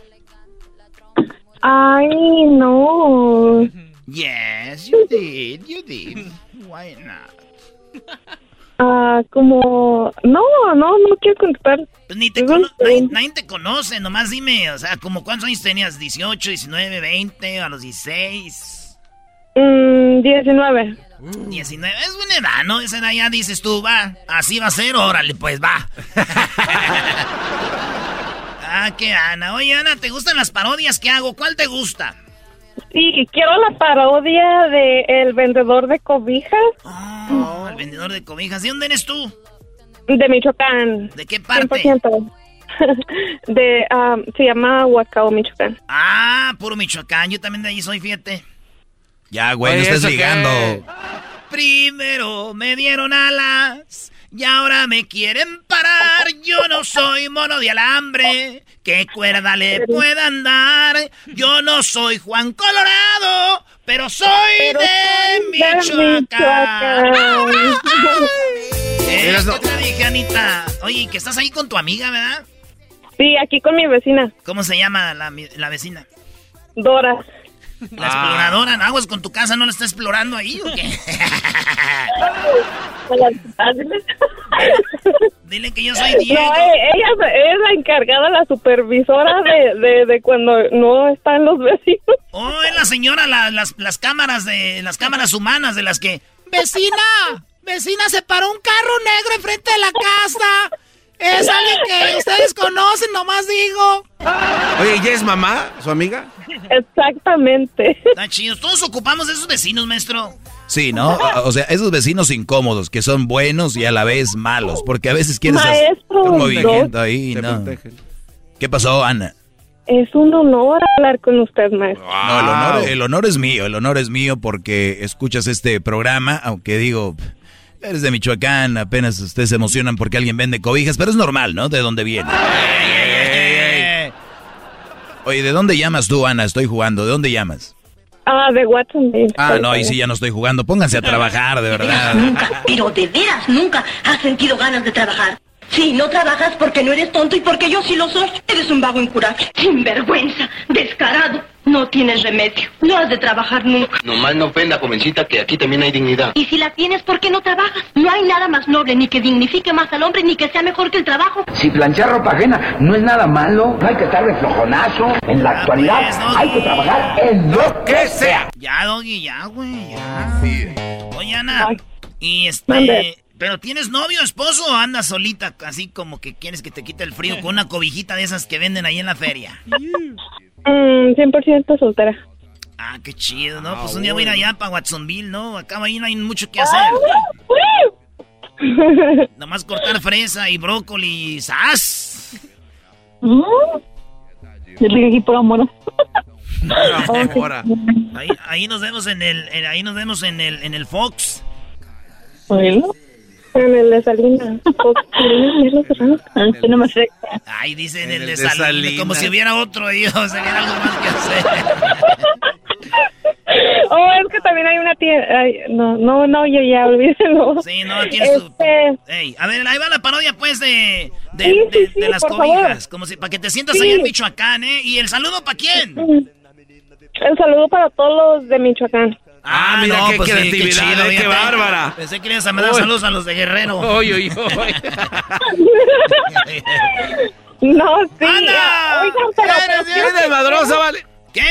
Ay, no. Yes, you did, you did. Why not? Ah, como... No, no, no quiero contestar. Pues ni te cono nadie, nadie, te conoce, nomás dime, o sea, como cuántos años tenías, 18, 19, 20, a los 16. Mm, 19. 19, es buena edad, ¿no? Esa edad ya dices tú, va, así va a ser, órale, pues va. *laughs* ah, qué Ana. Oye, Ana, ¿te gustan las parodias que hago? ¿Cuál te gusta? Sí, quiero la parodia de El Vendedor de Cobijas. Oh, el Vendedor de Cobijas. ¿De dónde eres tú? De Michoacán. ¿De qué parte? 100%. *laughs* De, um, se llama Huacao, Michoacán. Ah, puro Michoacán. Yo también de ahí soy, fíjate. Ya, güey, no estés ligando. Primero me dieron alas y ahora me quieren parar. Yo no soy mono de alambre. ¿Qué cuerda le puedan dar? Yo no soy Juan Colorado, pero soy de Michoacán. ¿Qué te dije, Anita? Oye, que estás ahí con tu amiga, ¿verdad? Sí, aquí con mi vecina. ¿Cómo se llama la, la vecina? Dora. La exploradora, ¿no? Aguas con tu casa, ¿no la está explorando ahí o qué? *laughs* Dile que yo soy Diego. No, eh, ella es la encargada, la supervisora de, de, de, cuando no están los vecinos. Oh, es la señora, la, las, las cámaras de las cámaras humanas de las que... Vecina, vecina, se paró un carro negro enfrente de la casa. Es alguien que ustedes conocen, nomás digo. Oye, ¿ya es mamá, su amiga? *laughs* Exactamente. Está chido. Todos ocupamos de esos vecinos, maestro. Sí, ¿no? O sea, esos vecinos incómodos que son buenos y a la vez malos, porque a veces quieres hacer un movimiento ahí, ¿no? ¿Qué pasó, Ana? Es un honor hablar con usted, maestro. No, el honor, el honor es mío, el honor es mío porque escuchas este programa, aunque digo, Eres de Michoacán, apenas ustedes se emocionan porque alguien vende cobijas, pero es normal, ¿no? De dónde viene. Oye, ¿de dónde llamas tú, Ana? Estoy jugando. ¿De dónde llamas? Ah, de Watsonville. Ah, no, ahí sí ya no estoy jugando. Pónganse a trabajar, de verdad. *laughs* Nunca, pero de veras nunca has sentido ganas de trabajar. Sí, no trabajas porque no eres tonto y porque yo sí lo soy. Eres un vago incurable, sinvergüenza, descarado. No tienes remedio. No has de trabajar nunca. Nomás no ofenda, jovencita, que aquí también hay dignidad. Y si la tienes, ¿por qué no trabajas? No hay nada más noble, ni que dignifique más al hombre, ni que sea mejor que el trabajo. Si planchar ropa ajena no es nada malo, no hay que estar de flojonazo. En la actualidad hay que trabajar en lo que sea. Ya, Doggy, ya, güey, ya. Oye, Ana, y este... ¿Pero tienes novio, esposo o andas solita? Así como que quieres que te quite el frío con una cobijita de esas que venden ahí en la feria. Mm, 100% soltera. Ah, qué chido, ¿no? pues un día voy a ir allá para Watsonville, ¿no? Acá ahí no hay mucho que hacer. Nomás cortar fresa y brócoli y ¡zas! Mm. aquí por amor. *laughs* ahí, ahí nos vemos en el, ahí nos vemos en el, en el Fox. Bueno. En el de Salinas. *laughs* no me Ay, dice en el, de, Salinas. Como si hubiera otro ahí, o algo más que hacer. *laughs* Oh, es que también hay una tienda. no, no, no, yo ya olvídelo. Sí, no, tienes este... Ey, a ver, ahí va la parodia, pues, de, de, sí, sí, de, de las cobijas. Como si, para que te sientas ahí en Michoacán, ¿eh? ¿Y el saludo para quién? El saludo para todos los de Michoacán. Ah, mira qué pues creatividad, qué, qué, bárbara. Pensé que ibas a mandar saludos a los de Guerrero. Oy, oy, oy. no, sí. ¡Anda! Oigan, pero, Eres de madrosa, vale. ¿Qué?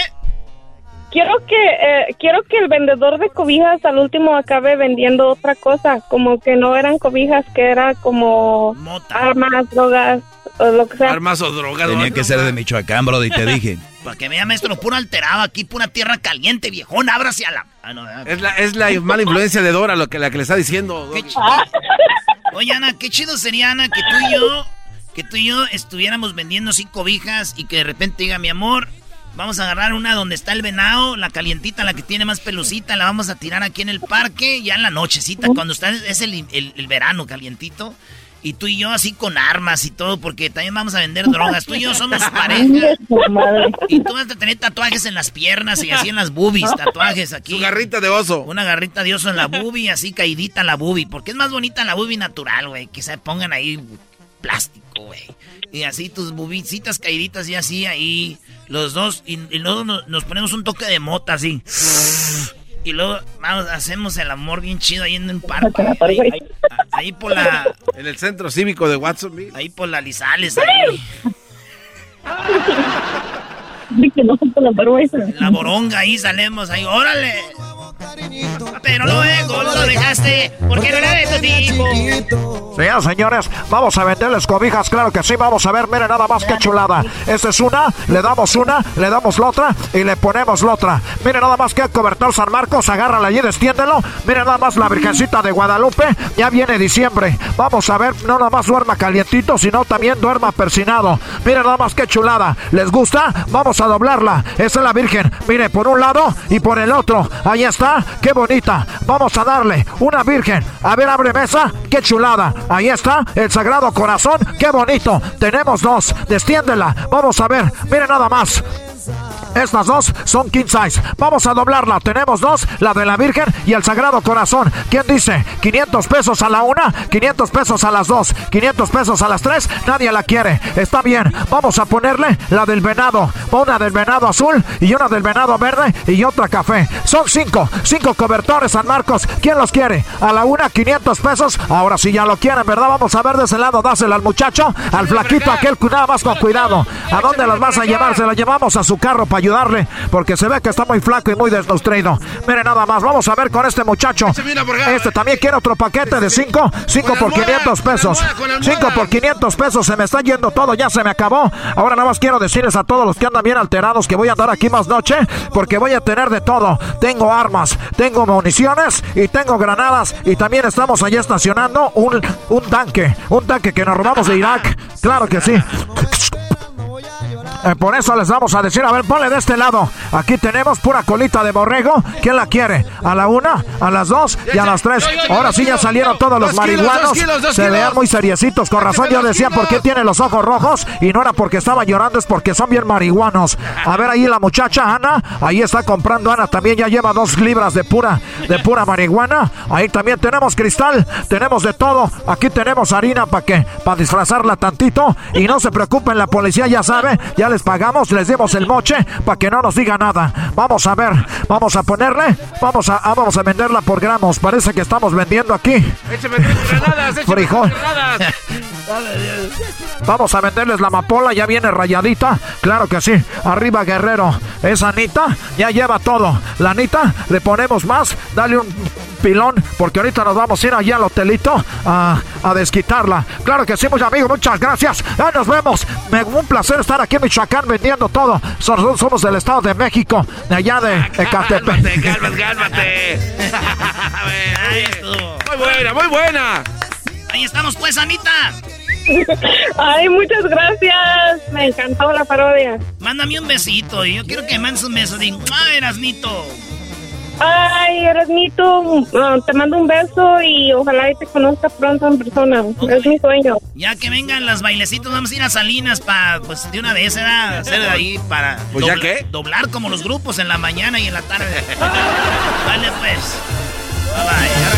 Quiero que eh, quiero que el vendedor de cobijas al último acabe vendiendo otra cosa, como que no eran cobijas, que era como armas, drogas o lo que sea. Armas o drogas. Tenía que ser de Michoacán, bro, y te dije. *laughs* Para que vea, maestro, puro alterado aquí, pura tierra caliente, viejón, ábrase a la... Ah, no, es, la, es la mala influencia de Dora lo que, la que le está diciendo. Qué *laughs* Oye, Ana, qué chido sería, Ana, que tú y yo, que tú y yo estuviéramos vendiendo así cobijas y que de repente diga, mi amor, vamos a agarrar una donde está el venado, la calientita, la que tiene más pelucita, la vamos a tirar aquí en el parque, ya en la nochecita, cuando está, es el, el verano calientito. Y tú y yo así con armas y todo, porque también vamos a vender *laughs* drogas. Tú y yo somos pareja. Y tú vas a tener tatuajes en las piernas y así en las boobies, tatuajes aquí. Su garrita de oso. Una garrita de oso en la boobie, así caidita en la boobie. Porque es más bonita la boobie natural, güey. Que se pongan ahí plástico, güey. Y así tus bubicitas caiditas y así ahí. Los dos. Y, luego nos, ponemos un toque de mota así. Y luego vamos, hacemos el amor bien chido ahí en el parque. Ahí, por la. En el centro cívico de Watsonville. Ahí por la Lizales. Ahí. la boronga ahí salemos ahí, órale. Pero luego lo dejaste porque no era de tu tipo. Señoras, señores, vamos a venderles cobijas, claro que sí, vamos a ver, miren nada más que chulada. Esta es una, le damos una, le damos la otra y le ponemos la otra. Miren nada más que cobertor San Marcos, agárrala allí, destiéndelo. Miren nada más la Virgencita de Guadalupe, ya viene diciembre. Vamos a ver, no nada más duerma calientito, sino también duerma persinado. Miren nada más que chulada. ¿Les gusta? Vamos a doblarla. Esa es la Virgen. Mire, por un lado y por el otro. Ahí está qué bonita. Vamos a darle una virgen. A ver, abre mesa, qué chulada. Ahí está, el Sagrado Corazón, qué bonito. Tenemos dos, destiéndela. Vamos a ver, miren nada más. Estas dos son king size. Vamos a doblarla. Tenemos dos, la de la Virgen y el Sagrado Corazón. ¿Quién dice? 500 pesos a la una, 500 pesos a las dos, 500 pesos a las tres. Nadie la quiere. Está bien. Vamos a ponerle la del venado. Una del venado azul y una del venado verde y otra café. Son cinco, cinco cobertores San Marcos. ¿Quién los quiere? A la una, 500 pesos. Ahora sí ya lo quieren, ¿verdad? Vamos a ver de ese lado. Dásela al muchacho, al flaquito aquel. Nada más con cuidado. ¿A dónde las vas a llevar? Se la llevamos a su carro para ayudarle porque se ve que está muy flaco y muy desnutrido. Mire nada más, vamos a ver con este muchacho. Este también quiere otro paquete de 5, 5 por 500 pesos. 5 por 500 pesos, se me está yendo todo, ya se me acabó. Ahora nada más quiero decirles a todos los que andan bien alterados que voy a andar aquí más noche porque voy a tener de todo. Tengo armas, tengo municiones y tengo granadas y también estamos allí estacionando un, un tanque, un tanque que nos robamos de Irak. Claro que sí. Eh, por eso les vamos a decir, a ver, ponle de este lado. Aquí tenemos pura colita de borrego. ¿Quién la quiere? ¿A la una, a las dos y a las tres? Ahora sí ya salieron todos los marihuanos. Se vean muy seriecitos. Con razón yo decía por qué tiene los ojos rojos. Y no era porque estaba llorando, es porque son bien marihuanos. A ver ahí la muchacha Ana. Ahí está comprando Ana. También ya lleva dos libras de pura, de pura marihuana. Ahí también tenemos cristal. Tenemos de todo. Aquí tenemos harina para que, para disfrazarla tantito. Y no se preocupen, la policía ya sabe. Ya les pagamos, les dimos el moche para que no nos diga nada. Vamos a ver, vamos a ponerle, vamos a, ah, vamos a venderla por gramos. Parece que estamos vendiendo aquí. Frijol. Vamos a venderles la amapola, ya viene rayadita. Claro que sí. Arriba Guerrero. Esa Anita ya lleva todo. La Anita le ponemos más. Dale un pilón, porque ahorita nos vamos a ir allá al hotelito a, a desquitarla. Claro que sí, muchos amigos, muchas gracias. Ya nos vemos. Me, un placer estar aquí en Michoacán vendiendo todo. Somos, somos del Estado de México, de allá de Ecatepec. Cálmate, cálmate, *laughs* muy buena, muy buena. Ahí estamos pues, Anita. Ay, muchas gracias. Me encantó la parodia. Mándame un besito. Y yo quiero que mandes un beso. Digo, ah, Erasnito. Ay, Erasmito, ah, te mando un beso y ojalá te conozca pronto en persona. Es mi sueño. Ya que vengan las bailecitos, vamos a ir a Salinas para, pues de una vez, ¿verdad? *laughs* Hacer ahí para. ¿Pues ya qué? Doblar como los grupos en la mañana y en la tarde. *laughs* vale, pues. Bye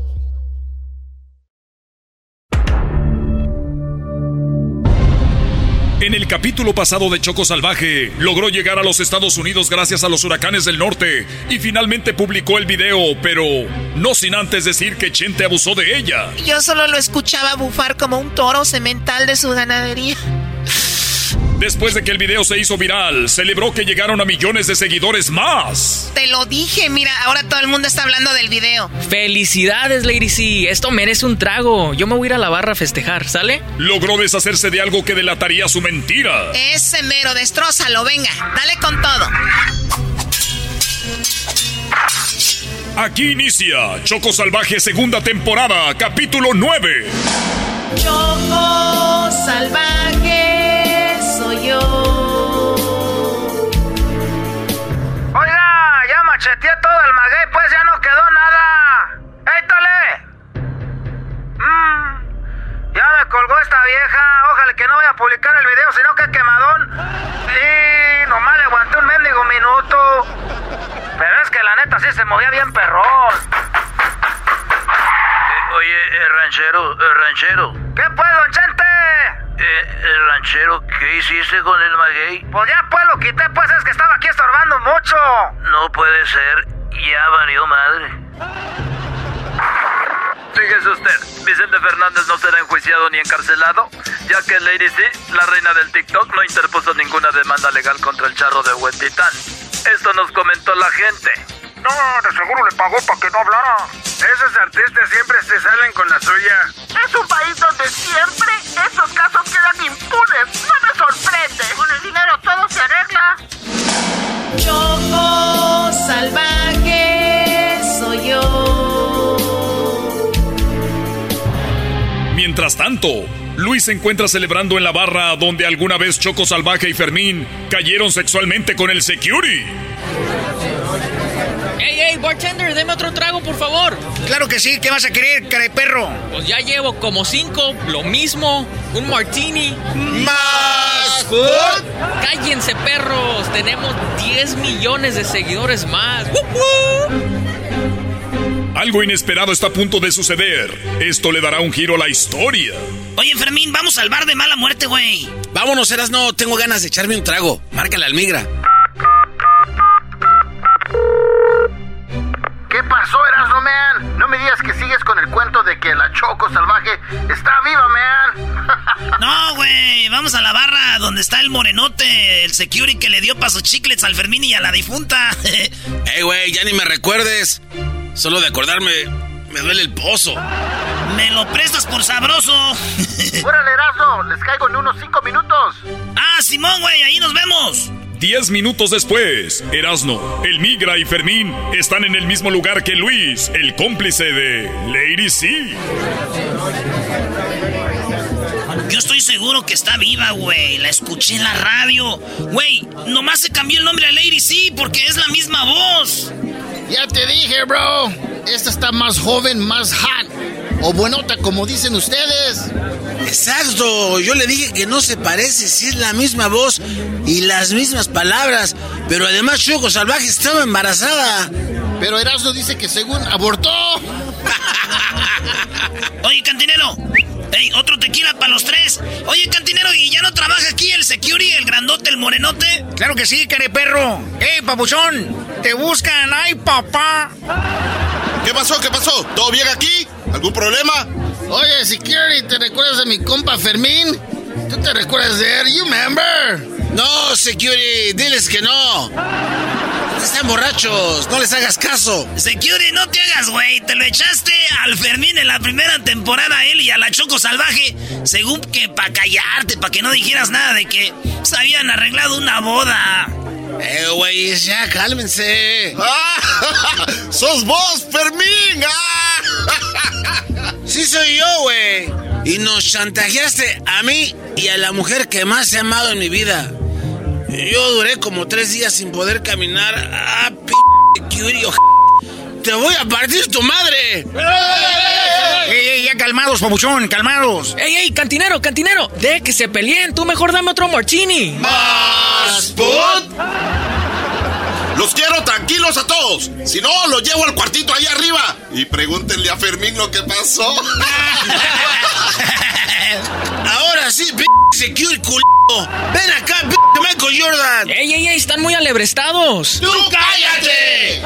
En el capítulo pasado de Choco Salvaje, logró llegar a los Estados Unidos gracias a los huracanes del norte y finalmente publicó el video, pero no sin antes decir que Chente abusó de ella. Yo solo lo escuchaba bufar como un toro semental de su ganadería. Después de que el video se hizo viral, celebró que llegaron a millones de seguidores más. Te lo dije, mira, ahora todo el mundo está hablando del video. Felicidades, Lady C. Esto merece un trago. Yo me voy a ir a la barra a festejar, ¿sale? Logró deshacerse de algo que delataría su mentira. Ese mero, destrózalo, venga, dale con todo. Aquí inicia Choco Salvaje segunda temporada, capítulo 9. Choco Salvaje Me colgó esta vieja. Ojalá que no vaya a publicar el video, sino que quemadón. Sí, nomás le aguanté un mendigo minuto. Pero es que la neta sí se movía bien perrón. Eh, oye, eh, ranchero, eh, ranchero. ¿Qué pues, don Chente? Eh, ranchero, ¿qué hiciste con el maguey? Pues ya pues lo quité, pues es que estaba aquí estorbando mucho. No puede ser, ya valió madre. Fíjese usted, Vicente Fernández no será enjuiciado ni encarcelado, ya que Lady C, la reina del TikTok, no interpuso ninguna demanda legal contra el charro de Huentitán. Esto nos comentó la gente. No, de seguro le pagó para que no hablara. Esos artistas siempre se salen con la suya. Es un país donde siempre esos casos quedan impunes. No me sorprende. Con el dinero todo se arregla. Choco salvaje soy yo. Mientras tanto, Luis se encuentra celebrando en la barra donde alguna vez Choco Salvaje y Fermín cayeron sexualmente con el security. ¡Ey, ey, bartender, deme otro trago, por favor! Claro que sí, ¿qué vas a querer, cara de perro? Pues ya llevo como cinco, lo mismo, un martini. ¡Más ¡Cállense, perros! Tenemos 10 millones de seguidores más. Algo inesperado está a punto de suceder. Esto le dará un giro a la historia. Oye, Fermín, vamos al bar de mala muerte, güey. Vámonos, Eras, no tengo ganas de echarme un trago. Márcale al migra. ¿Qué pasó, Erasmo, man? No me digas que sigues con el cuento de que la Choco Salvaje está viva, man. *laughs* No, güey, vamos a la barra donde está el morenote, el security que le dio pa' sus chiclets al Fermín y a la difunta. *laughs* Ey, güey, ya ni me recuerdes. Solo de acordarme, me duele el pozo. Me lo prestas por sabroso. *laughs* Órale, Erasmo, les caigo en unos cinco minutos. Ah, Simón, güey, ahí nos vemos. Diez minutos después, Erasno, el Migra y Fermín están en el mismo lugar que Luis, el cómplice de Lady C. Yo estoy seguro que está viva, güey. La escuché en la radio. Güey, nomás se cambió el nombre a Lady C porque es la misma voz. Ya te dije, bro. Esta está más joven, más hot. O buenota, como dicen ustedes. Exacto, yo le dije que no se parece si es la misma voz y las mismas palabras, pero además Choco Salvaje estaba embarazada. Pero Erasmo dice que según abortó. *laughs* Oye, cantinero. Ey, otro tequila para los tres. Oye, cantinero, ¿y ya no trabaja aquí el security, el grandote, el morenote? Claro que sí, care perro. ¡Ey, papuchón! ¡Te buscan! ¡Ay, papá! ¿Qué pasó? ¿Qué pasó? ¿Todo bien aquí? ¿Algún problema? Oye, security, ¿te recuerdas de mi compa Fermín? ¿Tú te recuerdas de él? You remember? No, security, diles que no. Están borrachos, no les hagas caso. Security, no te hagas, güey. Te lo echaste al Fermín en la primera temporada a él y a la Choco Salvaje. Según que para callarte, para que no dijeras nada de que se habían arreglado una boda. Eh, güey, ya cálmense. ¡Ah! *laughs* ¡Sos vos, Fermín! ¡Ah! *laughs* sí soy yo, güey. Y nos chantajeaste a mí y a la mujer que más he amado en mi vida. Yo duré como tres días sin poder caminar. ¡Ah, p*** curio! ¡Te voy a partir tu madre! ¡Ey, ey, ya calmados, papuchón, calmados! ¡Ey, ey, cantinero, cantinero! De que se peleen, tú mejor dame otro martini. ¡Más put! Los quiero tranquilos a todos. Si no, los llevo al cuartito ahí arriba. Y pregúntenle a Fermín lo que pasó. *laughs* Ahora sí, p secure culo. Ven acá, p Michael Jordan. ¡Ey, ey, ey! Están muy alebrestados. ¡Tú cállate!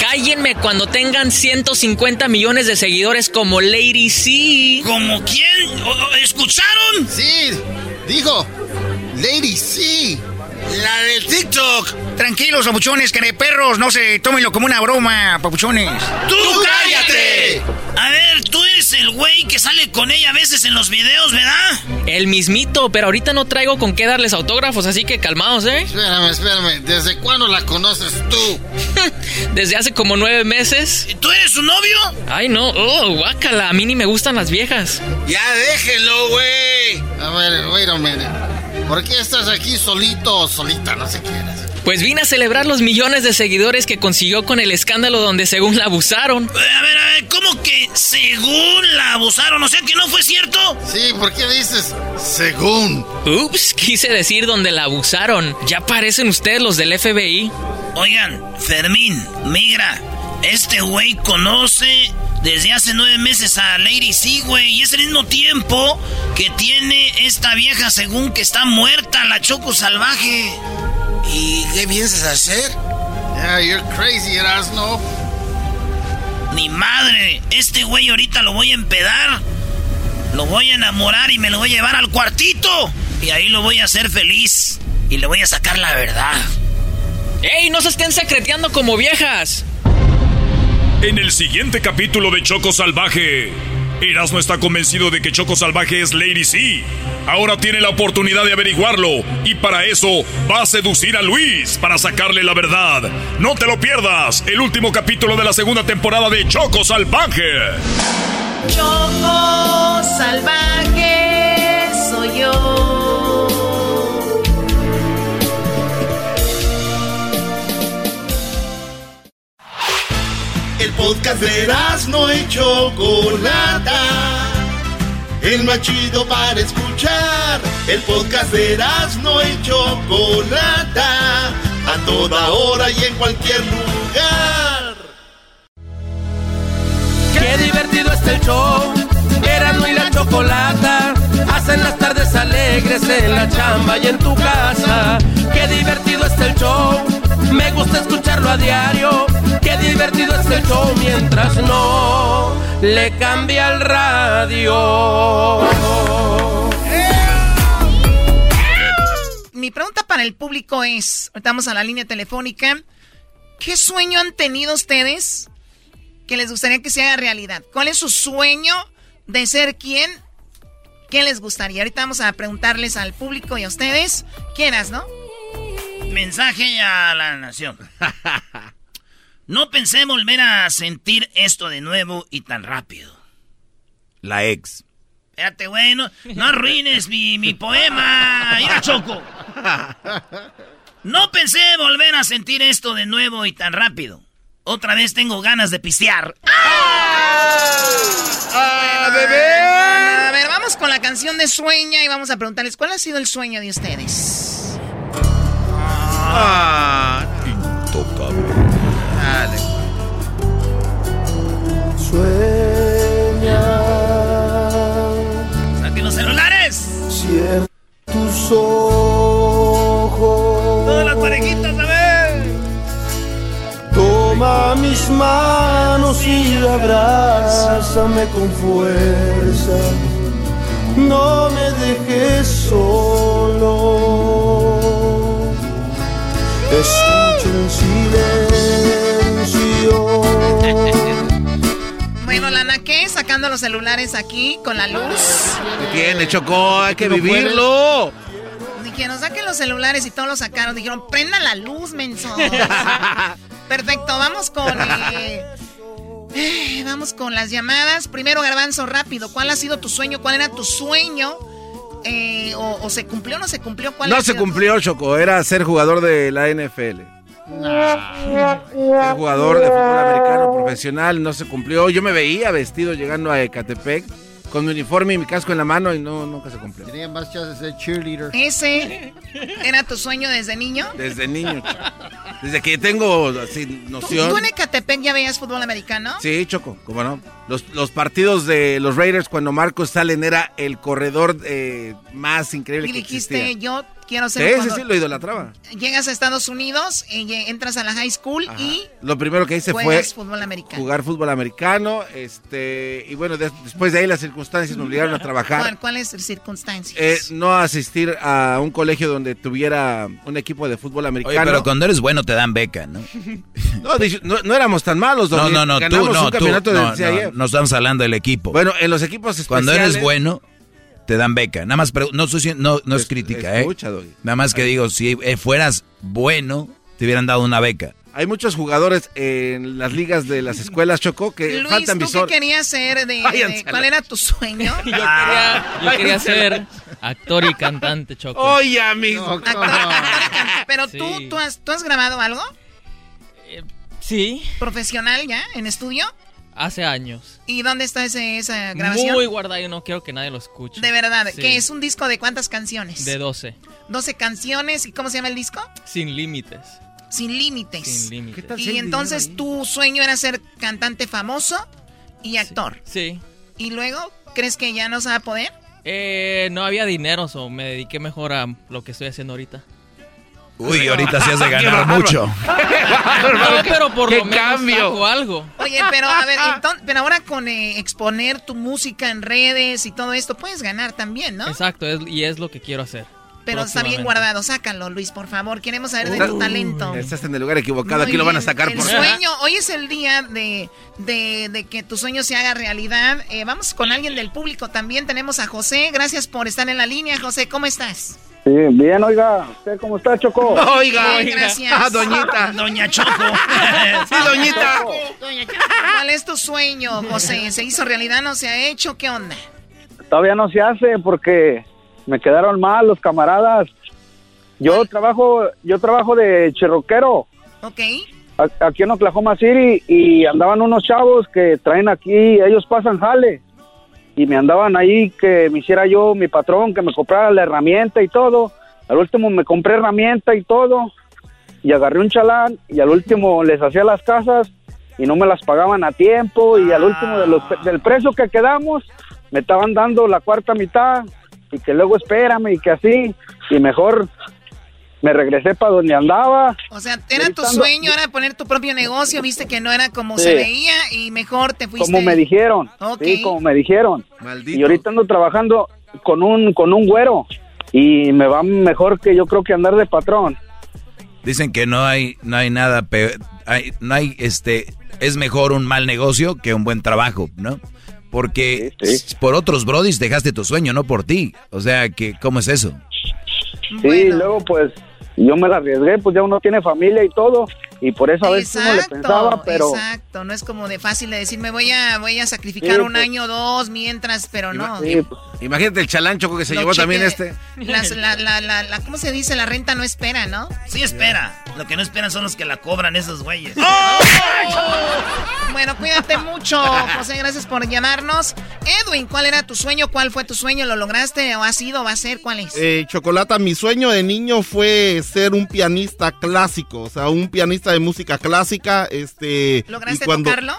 Cállenme cuando tengan 150 millones de seguidores como Lady C. ¿Como quién? ¿O- o- ¿Escucharon? Sí, dijo. Lady C. La del TikTok. Tranquilos, papuchones, perros, no se tómenlo como una broma, papuchones. ¡Tú cállate! A ver, tú eres el güey que sale con ella a veces en los videos, ¿verdad? El mismito, pero ahorita no traigo con qué darles autógrafos, así que calmaos, ¿eh? Espérame, espérame. ¿Desde cuándo la conoces tú? *laughs* Desde hace como nueve meses. ¿Tú eres su novio? Ay, no. Oh, guácala. A mí ni me gustan las viejas. Ya déjenlo, güey. A ver, wait a minute. ¿Por qué estás aquí solito o solita? No sé qué eres. Pues vine a celebrar los millones de seguidores que consiguió con el escándalo donde según la abusaron. A ver, a ver, ¿cómo que según la abusaron? O sea que no fue cierto. Sí, ¿por qué dices según? Ups, quise decir donde la abusaron. Ya parecen ustedes los del FBI. Oigan, Fermín, migra, este güey conoce desde hace nueve meses a Lady C, güey. Y es el mismo tiempo que tiene esta vieja según que está muerta, la Choco Salvaje. ¿Y qué piensas hacer? Yeah, you're crazy, Erasno. Ni madre, este güey ahorita lo voy a empedar. Lo voy a enamorar y me lo voy a llevar al cuartito. Y ahí lo voy a hacer feliz. Y le voy a sacar la verdad. ¡Ey, no se estén secreteando como viejas! En el siguiente capítulo de Choco Salvaje, Erasmo está convencido de que Choco Salvaje es Lady C. Ahora tiene la oportunidad de averiguarlo y para eso va a seducir a Luis para sacarle la verdad. No te lo pierdas, el último capítulo de la segunda temporada de Choco Salvaje. Choco salvaje soy yo. Podcast de no y Chocolata. El más chido para escuchar. El podcast de no y Chocolata. A toda hora y en cualquier lugar. Qué divertido está el show. Erasmo y la chocolata. Hacen las tardes alegres en la chamba y en tu casa. Qué divertido está el show. Me gusta escucharlo a diario. Qué divertido es el show mientras no le cambia el radio. Mi pregunta para el público es, estamos a la línea telefónica, ¿qué sueño han tenido ustedes que les gustaría que se haga realidad? ¿Cuál es su sueño de ser quién? ¿Qué les gustaría? Ahorita vamos a preguntarles al público y a ustedes. ¿Quiénes, no? Mensaje a la nación. *laughs* No pensé volver a sentir esto de nuevo y tan rápido. La ex. Espérate, güey, no, no arruines mi, mi poema. Mira, Choco. No pensé volver a sentir esto de nuevo y tan rápido. Otra vez tengo ganas de pistear. ¡Ah, bebé! A ver, vamos con la canción de Sueña y vamos a preguntarles cuál ha sido el sueño de ustedes. Ah. Intocable. Dale. Sueña. ¡Saquen los celulares! Cierra tus ojos. Todas las parejitas, a ver. Toma mis manos y abrázame con fuerza. No me dejes solo. Escucha en silencio. *laughs* Bueno, Lana, ¿qué? Sacando los celulares aquí con la luz. ¿Qué tiene, Choco? Hay que vivirlo. Dijeron, saquen los celulares y todos los sacaron. Dijeron, prendan la luz, menso. *laughs* Perfecto, vamos con... eh, eh, vamos con las llamadas. Primero, Garbanzo, rápido. ¿Cuál ha sido tu sueño? ¿Cuál era tu sueño? Eh, o, o se cumplió o no se cumplió? ¿Cuál No se cumplió, Choco. Era ser jugador de la NFL. Ser jugador de fútbol americano profesional. No se cumplió. Yo me veía vestido llegando a Ecatepec con mi uniforme y mi casco en la mano y no, nunca se cumplió. Tenía más chances de ser cheerleader. ¿Ese era tu sueño desde niño? Desde niño, Choco. Desde que tengo así ¿Tú, noción. tú en Ecatepec ya veías fútbol americano? Sí, Choco, cómo no. Los, los partidos de los Raiders cuando Marcos Salen era el corredor eh, más increíble Y que dijiste, existía. yo quiero ser. Sí, sí, sí, lo idolatraba. Llegas a Estados Unidos, y entras a la high school y. Lo primero que hice fue. Jugar fútbol americano. Este, y bueno, después de ahí las circunstancias me obligaron a trabajar. ¿Cuáles circunstancias? Eh, no asistir a un colegio donde tuviera un equipo de fútbol americano. Oye, pero cuando eres bueno te dan beca, ¿no? *laughs* no, no, éramos tan malos. No, no, no, tú, no, tú, no, no, estamos hablando del equipo. Bueno, en los equipos especiales. Cuando eres bueno te dan beca. Nada más, no, no, no es crítica, ¿eh? Nada más que digo, si eh, fueras bueno, te hubieran dado una beca. Hay muchos jugadores en las ligas de las escuelas, Choco, que Luis, faltan ¿tú qué querías ser? De, *laughs* ¿Cuál era tu sueño? *laughs* yo quería, yo quería ser actor y cantante, Choco. Oye, amigo. *laughs* Pero tú, tú, has, ¿tú has grabado algo? Eh, sí. ¿Profesional ya? ¿En estudio? Hace años. ¿Y dónde está ese, esa grabación? Muy guardado, yo no quiero que nadie lo escuche. De verdad, ¿que es un disco de cuántas canciones? De 12. 12 canciones, ¿y cómo se llama el disco? Sin límites. Sin límites. Sin límites. Y entonces tu sueño era ser cantante famoso y actor. Sí. ¿Y luego crees que ya no se va a poder? Eh, no había dinero, o me dediqué mejor a lo que estoy haciendo ahorita. Uy, ahorita se hace *laughs* ganar mucho. *laughs* no, pero por lo menos cambio? algo. Oye, pero a ver, *laughs* pero ahora con eh, exponer tu música en redes y todo esto, puedes ganar también, ¿no? Exacto, y es lo que quiero hacer. Pero está bien guardado, sácalo, Luis, por favor. Queremos saber de tu talento. Estás en el lugar equivocado, aquí lo van a sacar el sueño, hoy es el día de, de, que tu sueño se haga realidad. Eh, vamos con alguien del público también. Tenemos a José. Gracias por estar en la línea, José. ¿Cómo estás? Sí, bien, oiga. ¿Usted cómo está, Choco? *laughs* Oiga, oiga. gracias. Ah, doñita. *laughs* Doña Choco. *laughs* sí, doñita. Doña Choco. ¿Cuál es tu sueño, José? ¿Se hizo realidad? ¿No se ha hecho? ¿Qué onda? Todavía no se hace porque me quedaron mal los camaradas. Yo trabajo, yo trabajo de cherroquero. Ok. Aquí en Oklahoma City y andaban unos chavos que traen aquí, ellos pasan jale y me andaban ahí que me hiciera yo mi patrón, que me comprara la herramienta y todo. Al último me compré herramienta y todo y agarré un chalán y al último les hacía las casas y no me las pagaban a tiempo y al último de los, del precio que quedamos me estaban dando la cuarta mitad y que luego espérame y que así y mejor me regresé para donde andaba. O sea, era tu sueño, era poner tu propio negocio, viste que no era como se veía y mejor te fuiste. Como me dijeron. Sí, como me dijeron. Maldito. Y ahorita ando trabajando con un con un güero y me va mejor que yo creo que andar de patrón. Dicen que no hay no hay nada peor, hay, no hay este es mejor un mal negocio que un buen trabajo, ¿no? Porque por otros brodis dejaste tu sueño, no por ti. O sea, que ¿cómo es eso? Sí, luego pues yo me la arriesgué, pues ya uno tiene familia y todo, y por eso a veces uno le pensaba, pero... Exacto, no es como de fácil de decir, me voy a, voy a sacrificar un pues. año o dos mientras, pero no. Pues. Imagínate el chalancho que se llevó también este. la, la, la, ¿Cómo se dice? La renta no espera, ¿no? Sí espera, lo que no esperan son los que la cobran esos güeyes. ¡Oh! bueno, cuídate mucho, José, gracias por llamarnos. Edwin, ¿cuál era tu sueño? ¿Cuál fue tu sueño? ¿Lo lograste o ha sido? ¿Va a ser? ¿Cuál es? Eh, Chocolata, mi sueño de niño fue ser un pianista clásico, o sea, un pianista de música clásica. Este, ¿Lograste tocarlo?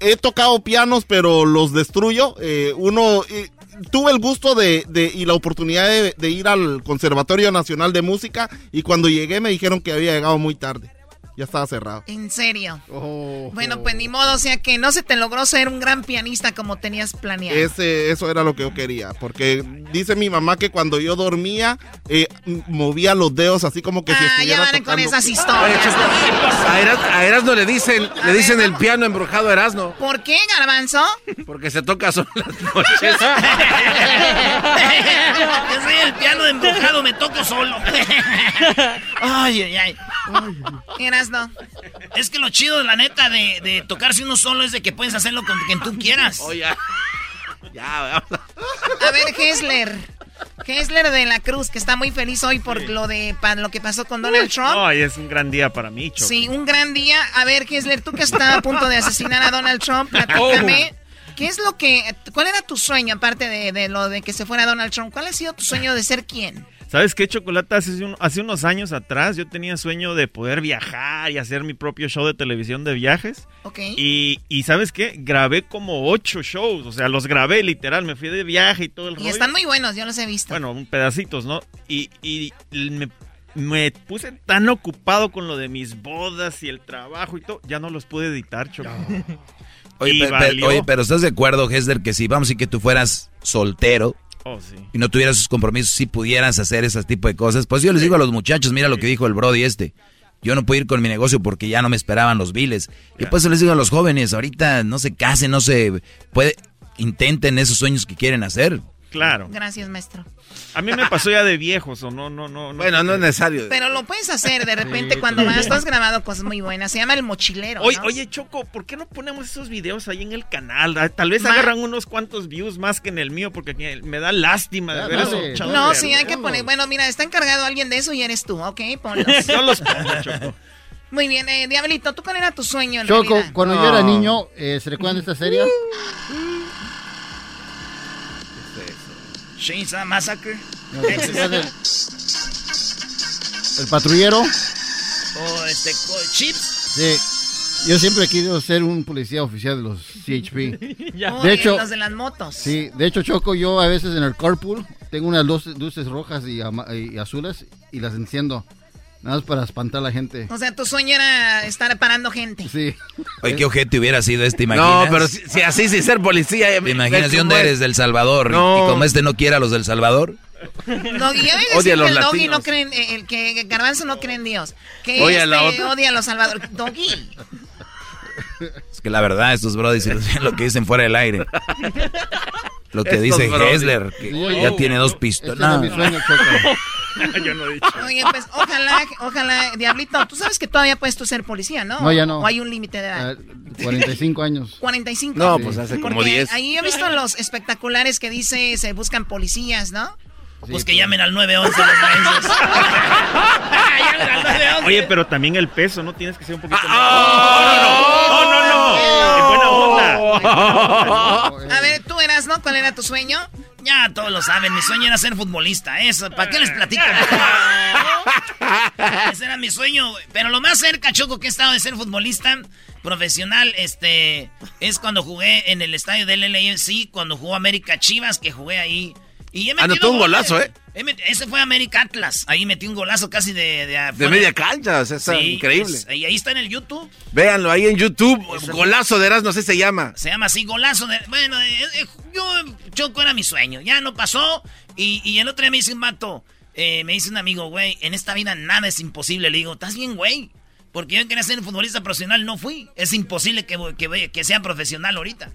He tocado pianos, pero los destruyo. Eh, uno, eh, tuve el gusto de, y la oportunidad de, ir al Conservatorio Nacional de Música y cuando llegué me dijeron que había llegado muy tarde ya estaba cerrado. ¿En serio? Oh, bueno, pues ni modo, o sea que no se te logró ser un gran pianista como tenías planeado. Ese, eso era lo que yo quería, porque dice mi mamá que cuando yo dormía eh, movía los dedos así como que si ah, estuviera ya van con esas historias. a, Erasno le dicen, le dicen el piano embrujado a Erasno. ¿Por qué, Garbanzo? Porque se toca solo las noches. *laughs* yo soy el piano embrujado, me toco solo. ay, ay, ay. No. Es que lo chido, la neta, de, de tocarse uno solo es de que puedes hacerlo con quien tú quieras. Oh, ya. Ya, A ver, Hessler. Hessler de la Cruz, que está muy feliz hoy por lo de lo que pasó con Donald Trump. Ay, es un gran día para mí, Choco. Sí, un gran día. A ver, Hessler, tú que estás a punto de asesinar a Donald Trump, platícame. Oh. ¿Qué es lo que, cuál era tu sueño, aparte de, de, lo de que se fuera Donald Trump? ¿Cuál ha sido tu sueño de ser quién? ¿Sabes qué, Chocolata? Hace, hace unos años atrás yo tenía sueño de poder viajar y hacer mi propio show de televisión de viajes. Ok. Y, y ¿sabes qué? Grabé como ocho shows. O sea, los grabé literal. Me fui de viaje y todo el Y están muy buenos, yo los he visto. Bueno, pedacitos, ¿no? Y, y me, me puse tan ocupado con lo de mis bodas y el trabajo y todo, ya no los pude editar, Choco. Oye, pero, oye, pero ¿estás de acuerdo, Hesler, que si vamos y que tú fueras soltero Oh, sí. Y no tuvieras sus compromisos, si pudieras hacer ese tipo de cosas. Pues yo les digo a los muchachos, mira lo que dijo el Brody este. Yo no puedo ir con mi negocio porque ya no me esperaban los biles. Y pues les digo a los jóvenes, ahorita no se casen, no se puede, intenten esos sueños que quieren hacer. Claro. Gracias, maestro. A mí me pasó ya de viejos, o no, no, no. bueno, no es necesario. Pero lo puedes hacer de repente cuando vas. Has grabado cosas muy buenas. Se llama El Mochilero. Oye, oye, Choco, ¿por qué no ponemos esos videos ahí en el canal? Ah, Tal vez agarran unos cuantos views más que en el mío, porque me da lástima de ver eso. No, sí, hay que poner. Bueno, mira, está encargado alguien de eso y eres tú, ¿ok? Ponlos. *laughs* Yo los pongo, Choco. Muy bien, eh, Diablito, ¿tú cuál era tu sueño? En Choco, realidad? cuando yo era niño, eh, ¿se recuerdan de esta serie? Chainsaw Massacre. No, ¿se recuerdan del- El patrullero. O este, Chips. Sí. Yo siempre he querido ser un policía oficial de los CHP. *laughs* De hecho, los de las motos. sí, de hecho, Choco, yo a veces en el carpool tengo unas luces, luces rojas y, y azules y las enciendo. Nada más para espantar a la gente. O sea, tu sueño era estar parando gente. Sí. Oye, qué ojete hubiera sido este, imaginas? No, pero si, si así, sin ser policía. ¿Te imaginas de ¿cómo dónde es? eres? ¿Del Salvador? No. Y como este no quiere a los del Salvador. Ves Odia que a los el Doggy no cree en, eh, el que Garbanzo no cree en Dios. Que Oye, este la otra. odia a los salvadores. Doggy. Es que la verdad, estos brodis lo que dicen fuera del aire. Lo que Estos dice. Hessler, que ya tiene dos pistolas. sueño, Choco. Yo no he dicho. Oye, pues ojalá, ojalá, Diablito, tú sabes que todavía puedes tú ser policía, ¿no? No, ya no. O hay un límite de edad. Ah, 45 años. 45. No, pues hace como Porque 10. Ahí he visto los espectaculares que dice se buscan policías, ¿no? Pues que llamen al 911 los llamen al 911. Oye, pero también el peso, ¿no? Tienes que ser un poquito Ah, más. No, no, no. En buena onda. A ver, ¿no? ¿Cuál era tu sueño? Ya todos lo saben, mi sueño era ser futbolista. Eso, ¿para qué les platico? *laughs* Ese era mi sueño. Pero lo más cerca, Choco, que he estado de ser futbolista profesional, este, es cuando jugué en el estadio del LAFC, cuando jugó América Chivas, que jugué ahí. Y he Anotó un goles. golazo, ¿eh? Ese fue América Atlas. Ahí metí un golazo casi de... De, De media cancha, o sea, está Sí, increíble. es- y ahí está en el YouTube. Véanlo ahí en YouTube. Golazo de Erasmo, así se llama. Se llama así, golazo de... Bueno, eh, eh, yo, Choco era mi sueño. Ya no pasó. Y, y el otro día me dice un vato, eh, me dice un amigo, güey, en esta vida nada es imposible. Le digo, ¿estás bien, güey? Porque yo quería ser un futbolista profesional, no fui. Es imposible que, que, que sea profesional ahorita.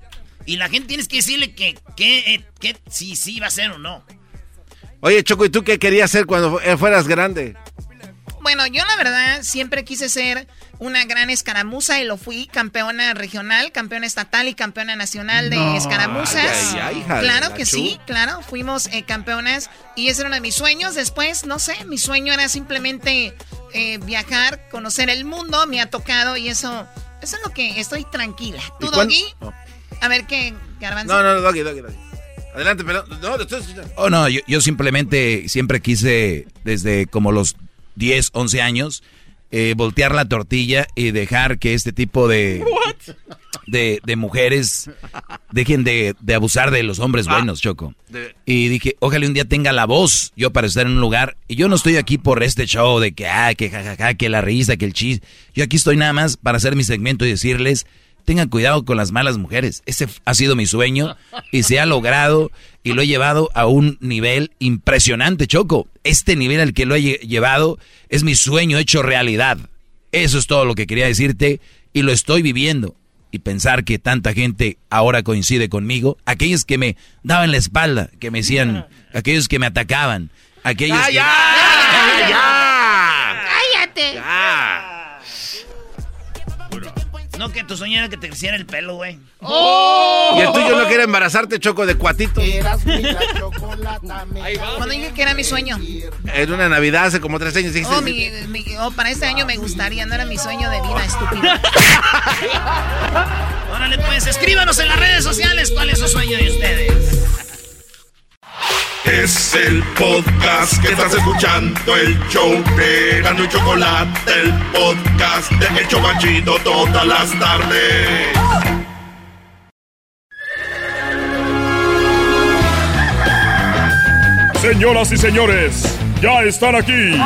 Y la gente tienes que decirle que, que, eh, que si sí va a ser o no. Oye, Choco, ¿y tú qué querías hacer cuando eh, fueras grande? Bueno, yo la verdad siempre quise ser una gran escaramuza y lo fui, campeona regional, campeona estatal y campeona nacional de No. escaramuzas. Ay, ay, ay, hija de claro la que sí, claro, fuimos eh, campeonas y ese era uno de mis sueños. Después, no sé, mi sueño era simplemente eh, viajar, conocer el mundo, me ha tocado y eso, eso es lo que estoy tranquila. ¿Tú, ¿Y cuán- Doggy? A ver qué, Garbanzo. No, no, no, Doggy, Doggy, Doggy. Adelante, pero no, estoy escuchando. Oh, no, yo, yo simplemente siempre quise, desde como los 10, 11 años, eh, voltear la tortilla y dejar que este tipo de, de, de mujeres dejen de, de abusar de los hombres buenos, Choco. Y dije, ojalá un día tenga la voz yo para estar en un lugar. Y yo no estoy aquí por este show de que, ah, que jajaja, que la risa, que el chis. Yo aquí estoy nada más para hacer mi segmento y decirles, tengan cuidado con las malas mujeres. Ese ha sido mi sueño y se ha logrado y lo he llevado a un nivel impresionante, Choco. Este nivel al que lo he lle- llevado es mi sueño hecho realidad. Eso es todo lo que quería decirte y lo estoy viviendo. Y pensar que tanta gente ahora coincide conmigo, aquellos que me daban la espalda, que me decían, aquellos que me atacaban, aquellos que... ¡Cállate! No, que tu sueño era que te creciera el pelo, güey. Y el tuyo no quiere embarazarte, Choco, de cuatito. Cuando dije que era mi sueño. En una Navidad hace como tres años dijiste. Oh, mi- mi- oh, para este año me gustaría, no era mi sueño de vida, estúpido. *laughs* Órale, pues, escríbanos en las redes sociales cuál es su sueño de ustedes. Es el podcast que estás escuchando, el show de Gano y Chocolate, el podcast de Hecho Banchito todas las tardes. Señoras y señores, ya están aquí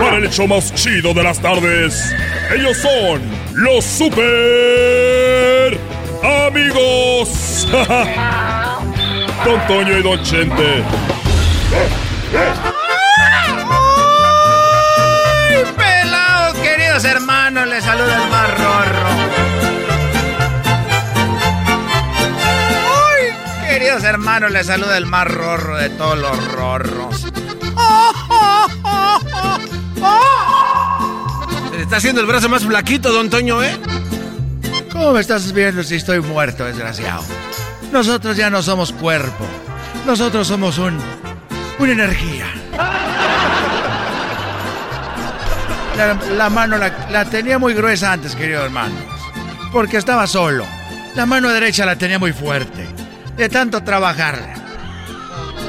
para el hecho más chido de las tardes. Ellos son los super amigos. *laughs* Don Toño y Don Chente. ¡Ay, pelados, queridos hermanos! Les saluda el más rorro. ¡Ay, queridos hermanos! Les saluda el más rorro de todos los rorros. Se le está haciendo el brazo más flaquito, don Toño, ¿eh? ¿Cómo me estás viendo si estoy muerto, desgraciado? Nosotros ya no somos cuerpo. Nosotros somos un. una energía. La, mano la, tenía muy gruesa antes, queridos hermanos. Porque estaba solo. La mano derecha la tenía muy fuerte. De tanto trabajarla.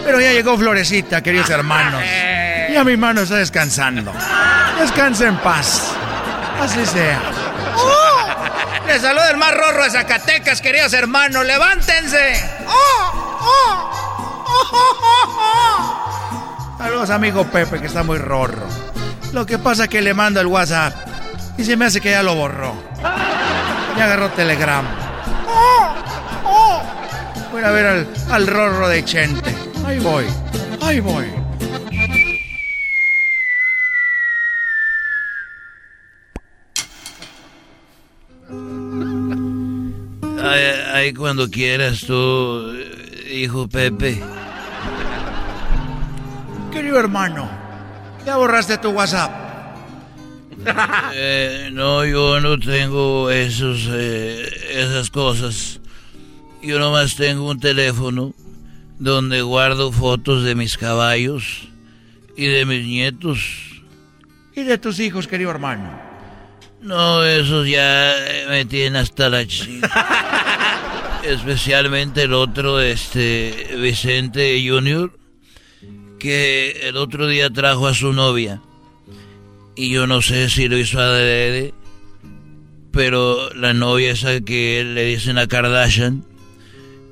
Pero ya llegó Florecita, queridos hermanos. Ya mi mano está descansando. Descansa en paz. Así sea. Les saluda el más rorro de Zacatecas, queridos hermanos. ¡Levántense! *laughs* Saludos, amigo Pepe, que está muy rorro. Lo que pasa es que le mando el WhatsApp y se me hace que ya lo borró. Ya agarró Telegram. Voy a ver al, al rorro de Chente. Ahí voy, ahí voy. Ay, cuando quieras tú, hijo Pepe. Querido hermano, ya borraste tu WhatsApp. *laughs* Eh, no, yo no tengo esos, eh, esas cosas. Yo nomás tengo un teléfono donde guardo fotos de mis caballos y de mis nietos. Y de tus hijos, querido hermano. No, esos ya me tienen hasta la chica. *laughs* Especialmente el otro, este, Vicente Junior, que el otro día trajo a su novia. Y yo no sé si lo hizo adrede, pero la novia esa que le dicen a Kardashian,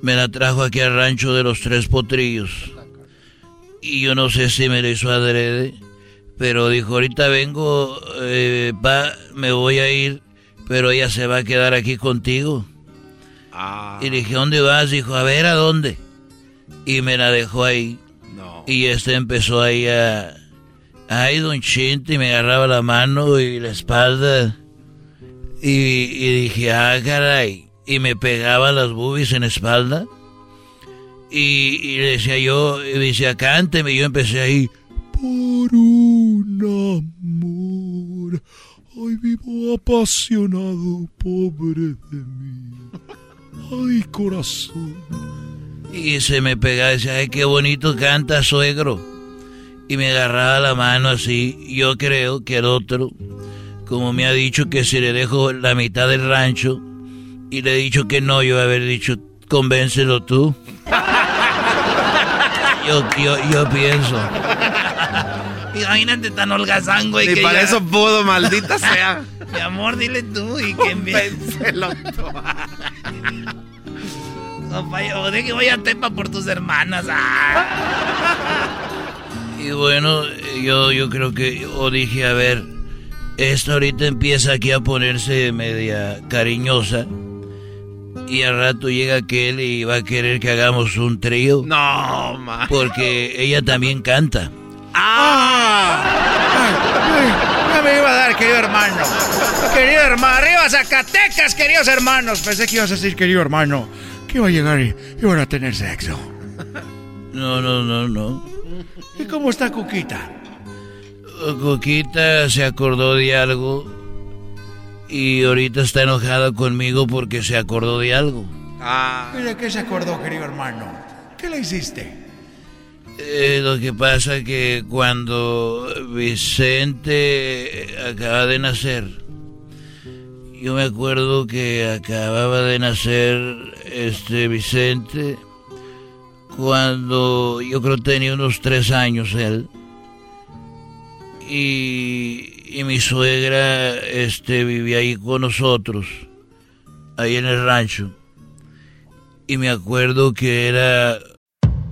me la trajo aquí al rancho de los tres potrillos. Y yo no sé si me lo hizo adrede, pero dijo, ahorita vengo, eh, me voy a ir, pero ella se va a quedar aquí contigo. Y le dije, ¿dónde vas? Dijo, a ver, ¿a dónde? Y me la dejó ahí. Y este empezó ahí a... Ay, don Chente, y me agarraba la mano y la espalda. Y, y dije, ah, caray. Y me pegaba las boobies en la espalda. Y, y le decía yo, y me decía, cánteme. Y yo empecé ahí. Por un amor. Ay, vivo apasionado, pobre de mí. Ay, corazón. Y se me pegaba y decía, ay, qué bonito canta, suegro. Y me agarraba la mano así. Yo creo que el otro, como me ha dicho que si le dejo la mitad del rancho, y le he dicho que no, yo haber dicho, convéncelo tú. *laughs* Yo, yo, yo pienso. Imagínate tan holgazán, güey. Ni que para ya- eso pudo, maldita sea. Mi amor, dile tú y que Convéncelo Compa, o de que voy a Tepa por tus hermanas. ah. Y bueno, yo, yo creo que, o dije, a ver, esta ahorita empieza aquí a ponerse media cariñosa. Y al rato llega aquel y va a querer que hagamos un trío. No, ma. Porque ella también canta. ¡Ah! Me iba a dar, querido hermano. Querido hermano, arriba Zacatecas, queridos hermanos. Pensé que ibas a decir, querido hermano, que iba a llegar y iban a tener sexo. No, no, no, no. ¿Y cómo está Cuquita? Coquita se acordó de algo y ahorita está enojada conmigo porque se acordó de algo. ¿Y de qué se acordó, querido hermano? ¿Qué le hiciste? Eh, lo que pasa que cuando Vicente acaba de nacer, yo me acuerdo que acababa de nacer este Vicente, cuando yo creo tenía unos tres años él. Y, y mi suegra este, vivía ahí con nosotros, ahí en el rancho. Y me acuerdo que era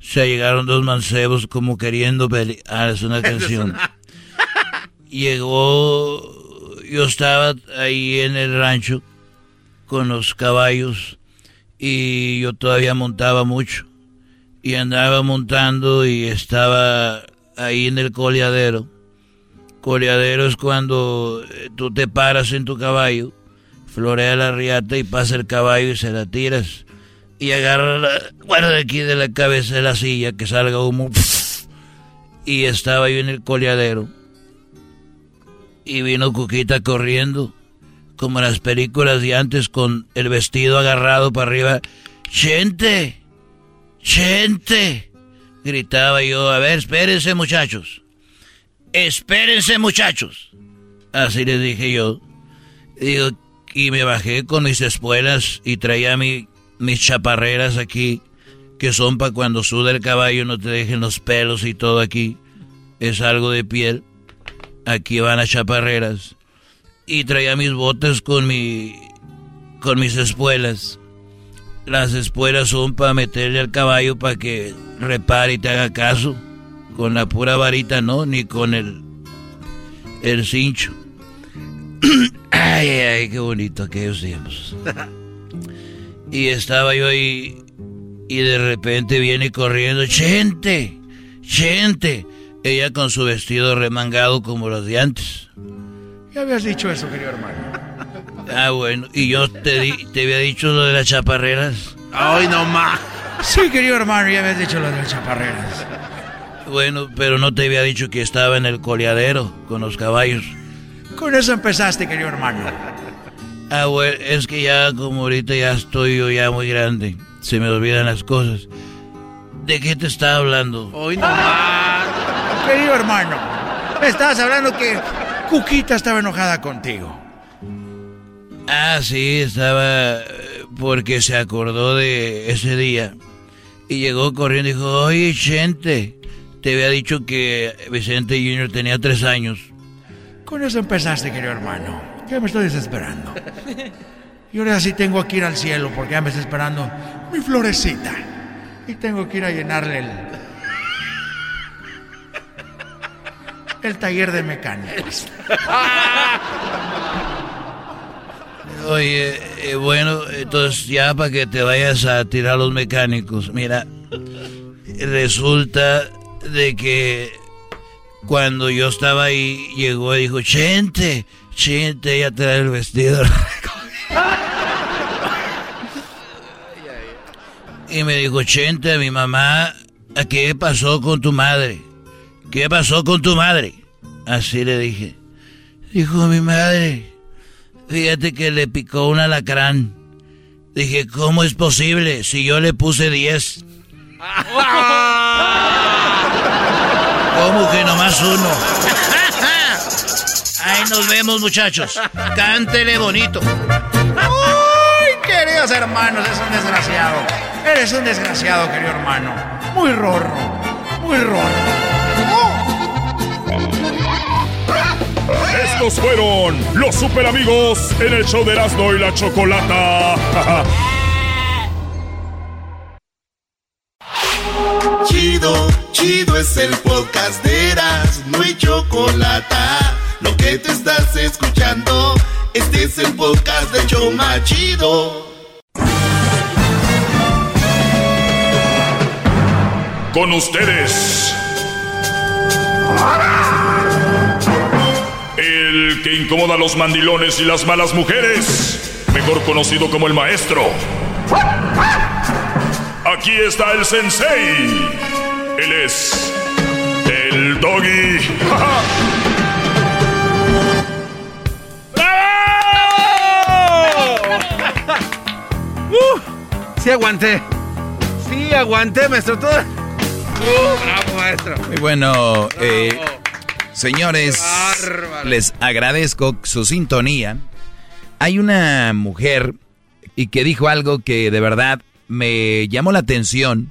se llegaron dos mancebos como queriendo pelear. Ah, es una *laughs* canción. *laughs* Llegó, yo estaba ahí en el rancho con los caballos y yo todavía montaba mucho. Y andaba montando y estaba ahí en el coleadero. Coleadero es cuando eh, tú te paras en tu caballo, florea la riata y pasa el caballo y se la tiras y agarra bueno, de aquí de la cabeza de la silla que salga humo. Y estaba yo en el coleadero. Y vino Cuquita corriendo, como en las películas de antes, con el vestido agarrado para arriba. ¡Gente! ¡Gente! Gritaba yo, a ver, espérense muchachos. Espérense muchachos. Así les dije yo. Digo, y me bajé con mis espuelas y traía mi mis chaparreras aquí, que son para cuando suda el caballo no te dejen los pelos y todo aquí. Es algo de piel. Aquí van las chaparreras. Y traía mis botas con mi. con mis espuelas. Las espuelas son para meterle al caballo para que repare y te haga caso. Con la pura varita no, ni con el. el cincho. *coughs* ay, ay, qué bonito aquellos tiempos. *laughs* Y estaba yo ahí y de repente viene corriendo, gente, gente. Ella con su vestido remangado como los de antes. Ya habías dicho eso, querido hermano. Ah, bueno, y yo te, di, te había dicho lo de las chaparreras. Ay, no más. Sí, querido hermano, ya habías dicho lo de las chaparreras. Bueno, pero no te había dicho que estaba en el coleadero con los caballos. Con eso empezaste, querido hermano. Ah, bueno, es que ya como ahorita ya estoy yo ya muy grande, se me olvidan las cosas. ¿De qué te estaba hablando? Hoy no más. Querido hermano, me estabas hablando que Cuquita estaba enojada contigo. Ah, sí, estaba porque se acordó de ese día y llegó corriendo y dijo, oye, gente, te había dicho que Vicente Junior tenía tres años. Con eso empezaste, querido hermano. Ya me estoy desesperando. Y ahora sí tengo que ir al cielo porque ya me está esperando mi florecita. Y tengo que ir a llenarle el. El taller de mecánicos. *laughs* Oye, eh, bueno, entonces ya para que te vayas a tirar los mecánicos, mira, resulta de que cuando yo estaba ahí, llegó y dijo, Chente, Chente, ya trae el vestido. y me dijo, Chente, mi mamá, ¿qué pasó con tu madre? ¿Qué pasó con tu madre? Así le dije. Dijo mi madre, fíjate que le picó un alacrán. Dije, ¿cómo es posible si yo le puse 10? *laughs* ¿Cómo que nomás uno? Ahí nos vemos, muchachos. Cántele bonito. ¡Ay, queridos hermanos! Es un desgraciado. Eres un desgraciado, querido hermano. Muy rorro. Muy rorro. Estos fueron los super amigos en el show de Erasmo y la Chocolata. Chido es el podcast de Eras, no hay chocolate. Lo que te estás escuchando, este es el podcast de Choma Chido. Con ustedes. El que incomoda a los mandilones y las malas mujeres, mejor conocido como el maestro. Aquí está el sensei. Él es el doggy. *laughs* Uh, sí aguanté. Sí aguanté, maestro. Todo... Uh, bravo, maestro. Muy bueno, eh, señores, les agradezco su sintonía. Hay una mujer y que dijo algo que de verdad me llamó la atención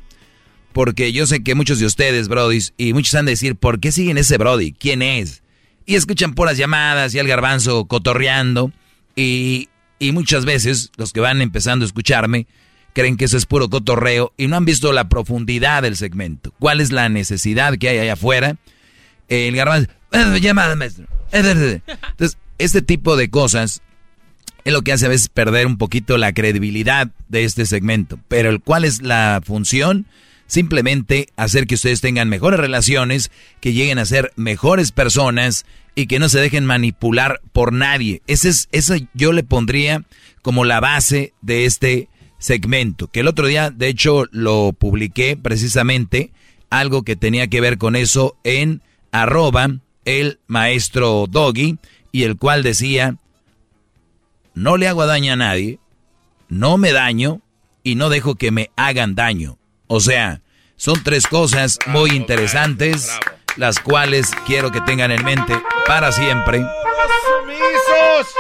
porque yo sé que muchos de ustedes, Brody, y muchos han de decir, ¿por qué siguen ese Brody? ¿Quién es? Y escuchan por las llamadas y al garbanzo cotorreando y, y muchas veces los que van empezando a escucharme creen que eso es puro cotorreo y no han visto la profundidad del segmento. ¿Cuál es la necesidad que hay allá afuera? El garbanzo, eh, llamada, maestro. Eh, Entonces, este tipo de cosas es lo que hace a veces perder un poquito la credibilidad de este segmento. Pero ¿cuál es la función? Simplemente hacer que ustedes tengan mejores relaciones, que lleguen a ser mejores personas y que no se dejen manipular por nadie. Ese es, eso yo le pondría como la base de este segmento. Que el otro día, de hecho, lo publiqué precisamente, algo que tenía que ver con eso en arroba el maestro Doggy, y el cual decía, no le hago daño a nadie, no me daño y no dejo que me hagan daño. O sea, son tres cosas muy interesantes, las cuales quiero que tengan en mente para siempre. ¡Sumisos!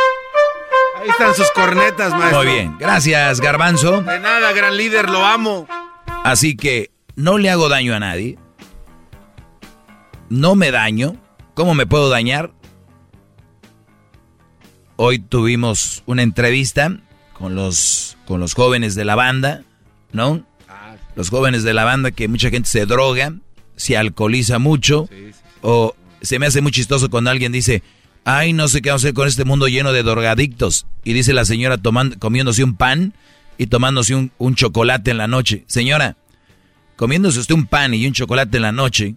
Ahí están sus cornetas, maestro. Muy bien, gracias, Garbanzo. De nada, gran líder, lo amo. Así que no le hago daño a nadie. No me daño. ¿Cómo me puedo dañar? Hoy tuvimos una entrevista con los, con los jóvenes de la banda, ¿no? Los jóvenes de la banda que mucha gente se droga, se alcoholiza mucho, o se me hace muy chistoso cuando alguien dice, ay, no sé qué vamos a hacer con este mundo lleno de drogadictos. Y dice la señora tomando, comiéndose un pan y tomándose un, un chocolate en la noche. Señora, comiéndose usted un pan y un chocolate en la noche,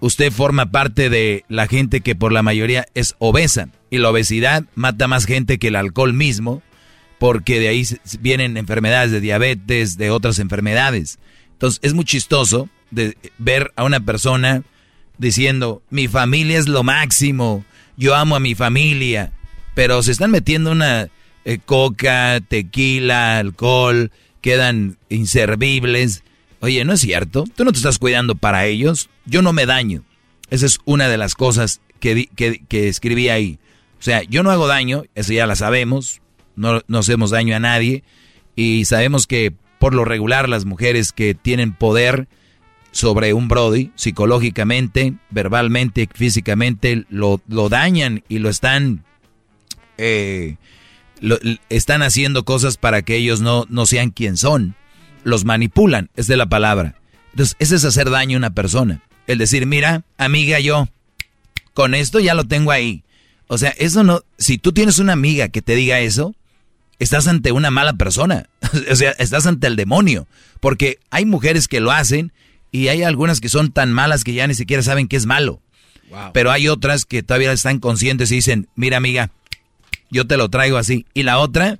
usted forma parte de la gente que por la mayoría es obesa. Y la obesidad mata más gente que el alcohol mismo, porque de ahí vienen enfermedades de diabetes, de otras enfermedades. Entonces es muy chistoso de ver a una persona diciendo, mi familia es lo máximo, yo amo a mi familia, pero se están metiendo una eh, coca, tequila, alcohol, quedan inservibles. Oye, ¿no es cierto? ¿Tú no te estás cuidando para ellos? Yo no me daño. Esa es una de las cosas que, que, que escribí ahí. O sea, yo no hago daño, eso ya la sabemos, no, no hacemos daño a nadie y sabemos que por lo regular las mujeres que tienen poder sobre un Brody, psicológicamente, verbalmente, físicamente, lo, lo dañan y lo están, eh, lo, están haciendo cosas para que ellos no, no sean quien son. Los manipulan, es de la palabra. Entonces, ese es hacer daño a una persona. El decir, mira, amiga, yo con esto ya lo tengo ahí. O sea, eso no, si tú tienes una amiga que te diga eso, estás ante una mala persona. *laughs* o sea, estás ante el demonio. Porque hay mujeres que lo hacen y hay algunas que son tan malas que ya ni siquiera saben que es malo. Pero hay otras que todavía están conscientes y dicen, mira amiga, yo te lo traigo así. Y la otra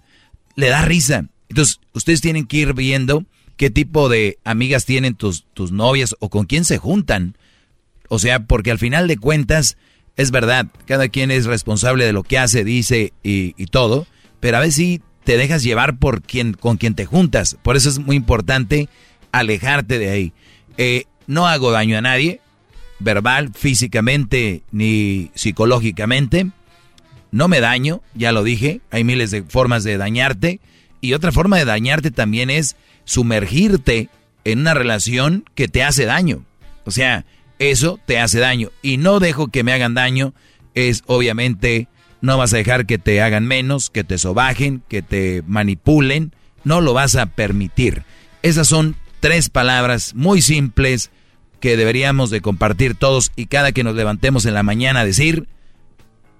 le da risa. Entonces, ustedes tienen que ir viendo qué tipo de amigas tienen tus, tus novias o con quién se juntan. O sea, porque al final de cuentas, es verdad, cada quien es responsable de lo que hace, dice y, y todo, pero a veces sí te dejas llevar por quien, con quien te juntas. Por eso es muy importante alejarte de ahí. Eh, no hago daño a nadie, verbal, físicamente ni psicológicamente. No me daño, ya lo dije, hay miles de formas de dañarte. Y otra forma de dañarte también es sumergirte en una relación que te hace daño. O sea, eso te hace daño. Y no dejo que me hagan daño es obviamente no vas a dejar que te hagan menos, que te sobajen, que te manipulen. No lo vas a permitir. Esas son tres palabras muy simples, que deberíamos de compartir todos y cada que nos levantemos en la mañana decir,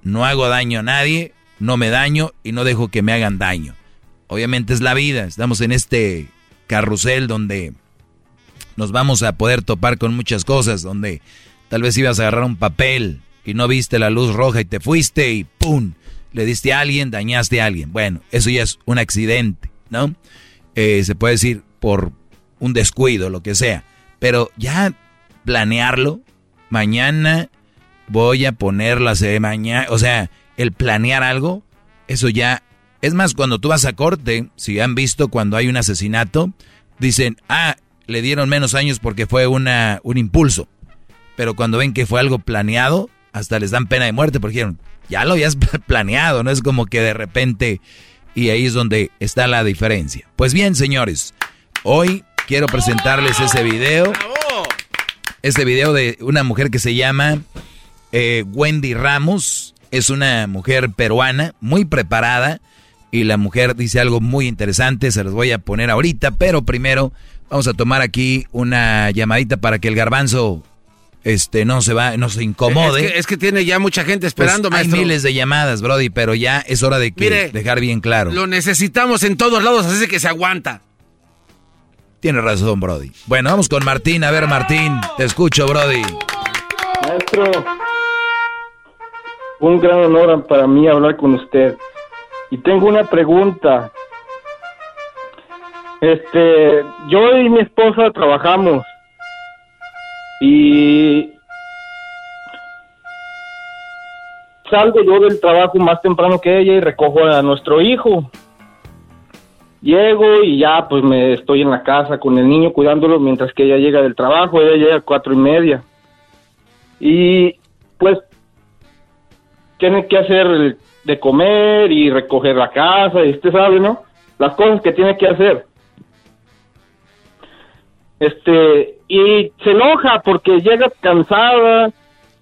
no hago daño a nadie, no me daño y no dejo que me hagan daño. Obviamente es la vida, estamos en este carrusel donde nos vamos a poder topar con muchas cosas, donde tal vez ibas a agarrar un papel y no viste la luz roja y te fuiste y ¡pum! Le diste a alguien, dañaste a alguien. Bueno, eso ya es un accidente, ¿no? Eh, se puede decir por un descuido, lo que sea. Pero ya planearlo, mañana voy a ponerla de mañana, o sea, el planear algo, eso ya, es más, cuando tú vas a corte, si han visto cuando hay un asesinato, dicen, ah, le dieron menos años porque fue una, un impulso. Pero cuando ven que fue algo planeado, hasta les dan pena de muerte porque dijeron, ya lo habías *laughs* planeado, no es como que de repente, y ahí es donde está la diferencia. Pues bien, señores, hoy quiero presentarles ese video. Ese video de una mujer que se llama eh, Wendy Ramos. Es una mujer peruana, muy preparada. Y la mujer dice algo muy interesante, se los voy a poner ahorita, pero primero vamos a tomar aquí una llamadita para que el garbanzo este no se va, no se incomode. Es que, tiene ya mucha gente esperando, pues Hay miles de llamadas, Brody, pero ya es hora de que dejar bien claro. Lo necesitamos en todos lados, así que se aguanta. Tiene razón, Brody. Bueno, vamos con Martín. A ver, Martín, te escucho, Brody. Maestro, un gran honor para mí hablar con usted. Y tengo una pregunta. Este, yo y mi esposa trabajamos. Y salgo yo del trabajo más temprano que ella y recojo a nuestro hijo. Llego y ya pues me estoy en la casa con el niño cuidándolo mientras que ella llega del trabajo, ella llega a cuatro y media. Y pues tiene que hacer de comer y recoger la casa, y usted sabe, ¿no? Las cosas que tiene que hacer. Este, y se enoja porque llega cansada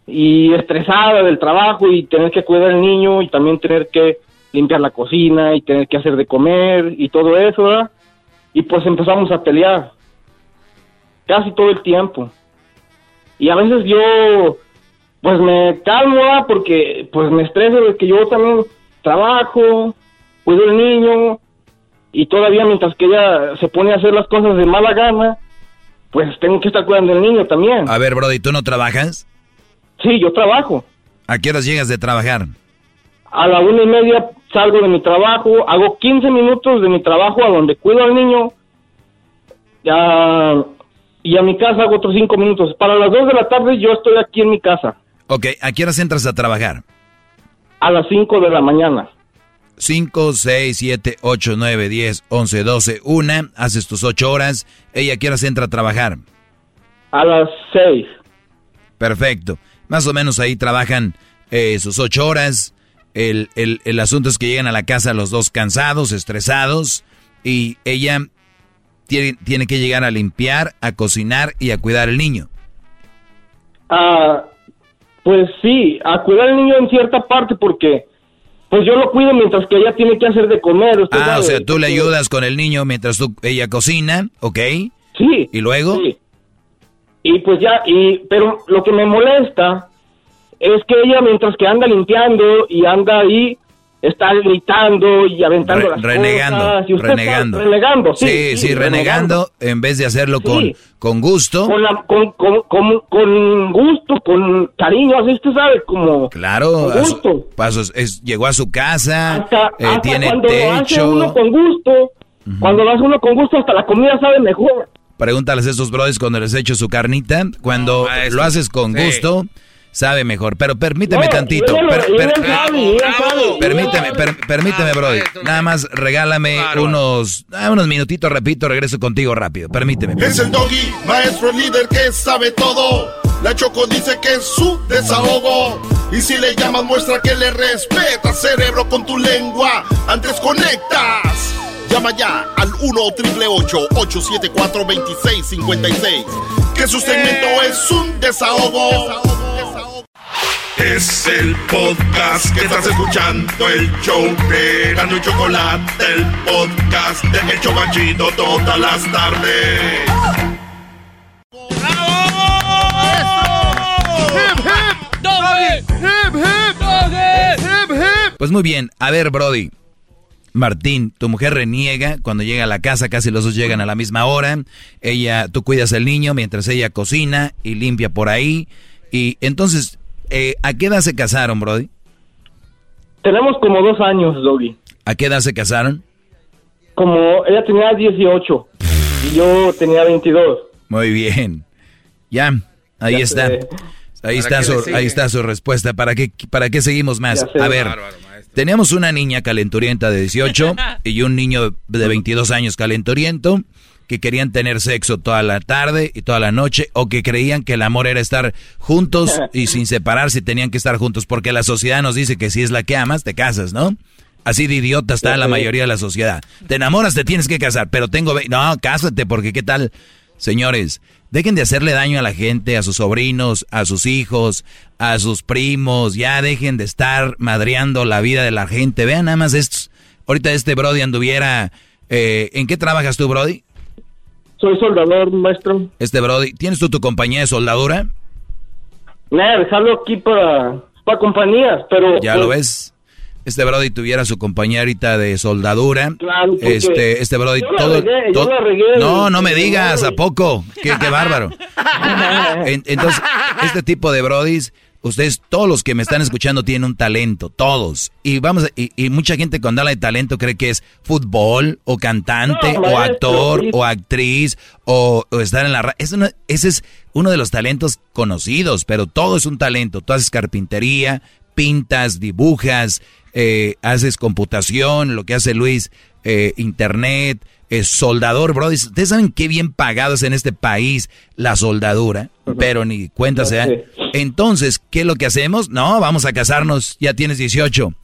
y estresada del trabajo y tener que cuidar al niño y también tener que limpiar la cocina y tener que hacer de comer y todo eso, ¿verdad? Y pues empezamos a pelear casi todo el tiempo. Y a veces yo pues me calmo porque pues me estreso de que yo también trabajo, cuido al niño y todavía mientras que ella se pone a hacer las cosas de mala gana, pues tengo que estar cuidando del niño también. A ver, Brody, ¿tú no trabajas? Sí, yo trabajo. ¿A qué horas llegas de trabajar? A la una y media salgo de mi trabajo, hago 15 minutos de mi trabajo a donde cuido al niño ya, y a mi casa hago otros 5 minutos. Para las 2 de la tarde yo estoy aquí en mi casa. Ok, ¿a qué horas entras a trabajar? A las 5 de la mañana. 5, 6, 7, 8, 9, 10, 11, 12, 1. Haces tus 8 horas. ¿Ella a qué horas entra a trabajar? A las 6. Perfecto. Más o menos ahí trabajan eh, sus 8 horas. El, el, el, asunto es que llegan a la casa los dos cansados, estresados, y ella tiene, tiene que llegar a limpiar, a cocinar y a cuidar al niño. Ah, pues sí, a cuidar al niño en cierta parte porque pues yo lo cuido mientras que ella tiene que hacer de comer. ah, o sea, tú le ayudas con el niño mientras tú, ella cocina, ¿ok? Sí. ¿Y luego? Sí. Y pues ya, y, pero lo que me molesta es que ella mientras que anda limpiando y anda ahí, está gritando y aventando las renegando, cosas. Y usted renegando. Está renegando, sí. Sí, sí, renegando, en vez de hacerlo con, con gusto. Con, la, con, con, con, con, gusto, con cariño, así usted sabe, como... Claro, con gusto. pasos, es, llegó a su casa, hasta, eh, hasta tiene cuando techo. lo hace uno con gusto, uh -huh. cuando lo hace uno con gusto, hasta la comida sabe mejor. Pregúntales a esos brothers cuando les echo su carnita, cuando no, lo haces con sí. Sabe mejor. Pero permíteme no, tantito. Yo per, per, sabe, bravo, permíteme, per, permíteme, brother. Maestro, Nada más regálame claro. unos, ah, unos minutitos, repito, regreso contigo rápido. Permíteme. Es el doggy, maestro líder que sabe todo. La Choco dice que es su desahogo. Y si le llamas, muestra que le respeta, cerebro, con tu lengua. Antes conectas. Llama ya al 1-888-874-2656. Que su segmento es un desahogo. Es el podcast que estás escuchando, el show de Gano y Chocolate, el podcast de El Chobachito todas las tardes. ¡Bravo! Pues muy bien, a ver, Brody. Martín, tu mujer reniega cuando llega a la casa, casi los dos llegan a la misma hora. Ella, tú cuidas al niño mientras ella cocina y limpia por ahí. Y entonces, eh, ¿a qué edad se casaron, Brody? Tenemos como dos años, Doggy. ¿A qué edad se casaron? Como ella tenía 18 y yo tenía 22. Muy bien. Ya, ahí Ya está. Ahí ¿Para está, su, ahí está su respuesta. ¿Para qué, ¿Para qué seguimos más? A ver, teníamos una niña calenturienta de 18 *laughs* y un niño de 22 años calenturiento que querían tener sexo toda la tarde y toda la noche o que creían que el amor era estar juntos y sin *laughs* separarse tenían que estar juntos porque la sociedad nos dice que si es la que amas te casas, ¿no? Así de idiota está la mayoría de la sociedad. Te enamoras, te tienes que casar, pero tengo... No, cásate porque qué tal... Señores, dejen de hacerle daño a la gente, a sus sobrinos, a sus hijos, a sus primos. Ya dejen de estar madreando la vida de la gente. Vean nada más estos. Ahorita este Brody anduviera... eh, ¿En qué trabajas tú, Brody? Soy soldador, maestro. Este Brody, ¿tienes tú tu compañía de soldadura? Nada, dejarlo aquí para, para compañías, pero... Ya pues, lo ves. Este Brody tuviera su compañía ahorita de soldadura. Claro, este, este Brody yo la todo, regué, yo todo- la regué, No, no me digas, ¿a poco? Qué, qué bárbaro. *laughs* En- entonces, este tipo de Brodis, ustedes, todos los que me están escuchando tienen un talento, todos. Y vamos, a- y, y mucha gente cuando habla de talento cree que es fútbol, o cantante, No, o actor, o actriz, o, o estar en la radio. Ese es uno de los talentos conocidos, pero todo es un talento. Tú haces carpintería, pintas, dibujas, eh, haces computación, lo que hace Luis, eh, internet, es soldador, bro. Ustedes saben qué bien pagados en este país la soldadura, pero ni cuenta se dan. Entonces, ¿qué es lo que hacemos? No, vamos a casarnos, ya tienes 18.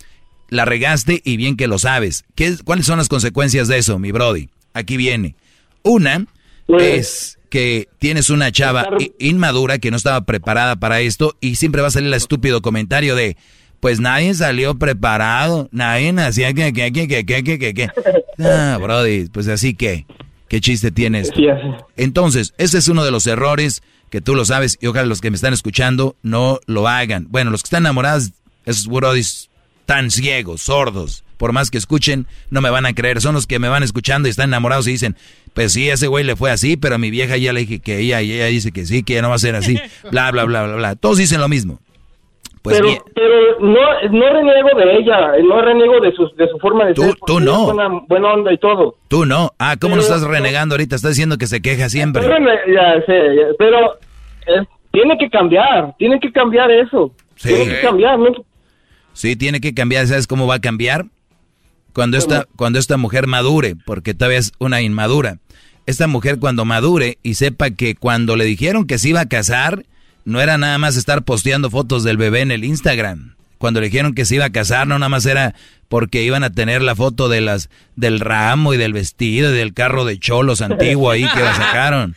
La regaste y bien que lo sabes. ¿Qué, es- ¿Cuáles son las consecuencias de eso, mi Brody? Aquí viene. Una es que tienes una chava inmadura que no estaba preparada para esto y siempre va a salir el estúpido comentario de, pues nadie salió preparado, nadie nacía que, que, que, que, que, que, que, que. *laughs* Ah, Brody, pues así que, ¿qué chiste tienes? Entonces, ese es uno de los errores que tú lo sabes y ojalá los que me están escuchando no lo hagan. Bueno, los que están enamorados, esos brodis tan ciegos, sordos, por más que escuchen, no me van a creer. Son los que me van escuchando y están enamorados y dicen, pues sí, ese güey le fue así, pero a mi vieja ya le dije que ella, y ella dice que sí, que ya no va a ser así, *laughs* bla, bla, bla, bla, bla. Todos dicen lo mismo. Pues pero bien, pero no, no reniego de ella, no reniego de su, de su forma de Tú- ser. tú no. es Buena, buena onda y todo. tú no. Ah, ¿cómo no Pero- estás renegando ahorita? Estás diciendo que se queja siempre. Pero, me- ya sé, ya- pero eh, tiene que cambiar, tiene que cambiar eso. Sí. Tiene que cambiar, ¿no? Sí, tiene que cambiar. ¿Sabes cómo va a cambiar? Cuando esta, cuando esta mujer madure, porque todavía es una inmadura. Esta mujer cuando madure y sepa que cuando le dijeron que se iba a casar, no era nada más estar posteando fotos del bebé en el Instagram. Cuando le dijeron que se iba a casar, no nada más era porque iban a tener la foto de las, del ramo y del vestido y del carro de cholos antiguo ahí que la *laughs* sacaron.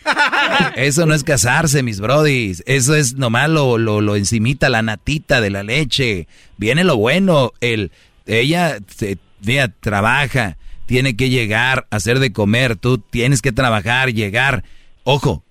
Eso no es casarse, mis brodis. Eso es nomás lo, lo, lo encimita, la natita de la leche. Viene lo bueno. El, ella se, mira, trabaja, tiene que llegar, hacer de comer. Tú tienes que trabajar, llegar. Ojo,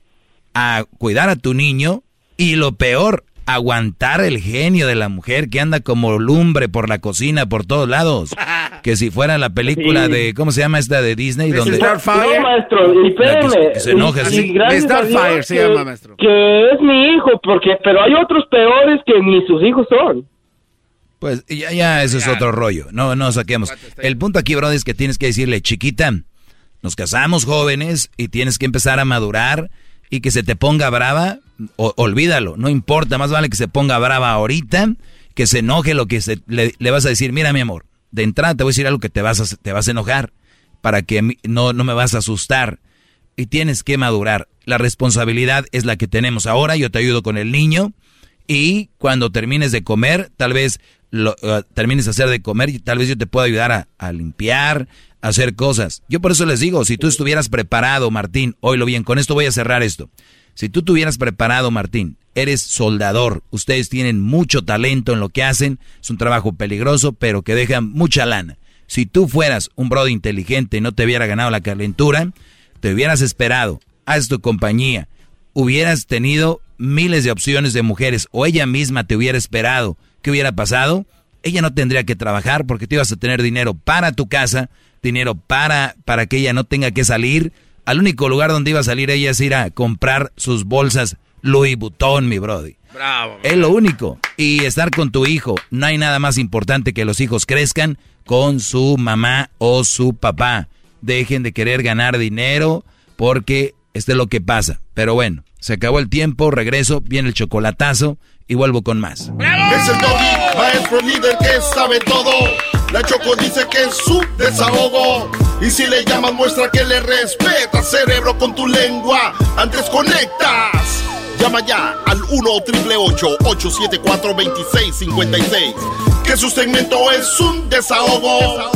a cuidar a tu niño y lo peor, aguantar el genio de la mujer que anda como lumbre por la cocina, por todos lados. *laughs* Que si fuera la película Sí. de, ¿cómo se llama esta de Disney? No, Donde, maestro, y espérame. que- se enoje, y- sí. y gracias a Starfire se llama, maestro. Que es mi hijo, porque, pero hay otros peores que ni sus hijos son. Pues ya, ya, eso es otro rollo. No, no saquemos. El punto aquí, brother, es que tienes que decirle, chiquita, nos casamos jóvenes y tienes que empezar a madurar y que se te ponga brava, olvídalo, no importa, más vale que se ponga brava ahorita, que se enoje lo que se, le, vas a decir, mira mi amor, de entrada te voy a decir algo que te vas a, te vas a enojar, para que no, no me vas a asustar y tienes que madurar. La responsabilidad es la que tenemos ahora, yo te ayudo con el niño y cuando termines de comer, tal vez lo, eh, termines de hacer de comer y tal vez yo te pueda ayudar a, a limpiar, a hacer cosas. Yo por eso les digo, si tú estuvieras preparado, Martín, oílo bien, con esto voy a cerrar esto. Si tú tuvieras preparado, Martín, eres soldador, ustedes tienen mucho talento en lo que hacen, es un trabajo peligroso, pero que deja mucha lana. Si tú fueras un brother inteligente y no te hubiera ganado la calentura, te hubieras esperado, haz tu compañía, hubieras tenido miles de opciones de mujeres o ella misma te hubiera esperado, ¿qué hubiera pasado? Ella no tendría que trabajar porque tú ibas a tener dinero para tu casa, dinero para, para que ella no tenga que salir. Al único lugar donde iba a salir ella es ir a comprar sus bolsas Louis Vuitton, mi brody. Bravo. Es lo único. Y estar con tu hijo. No hay nada más importante que los hijos crezcan con su mamá o su papá. Dejen de querer ganar dinero porque esto es lo que pasa. Pero bueno, se acabó el tiempo, regreso, viene el chocolatazo y vuelvo con más. Es el doggy, maestro líder que sabe todo. La Choco dice que es su desahogo. Y si le llamas, muestra que le respeta, cerebro, con tu lengua. Antes conectas. Llama ya al 1-888-874-2656. Que su segmento es un desahogo.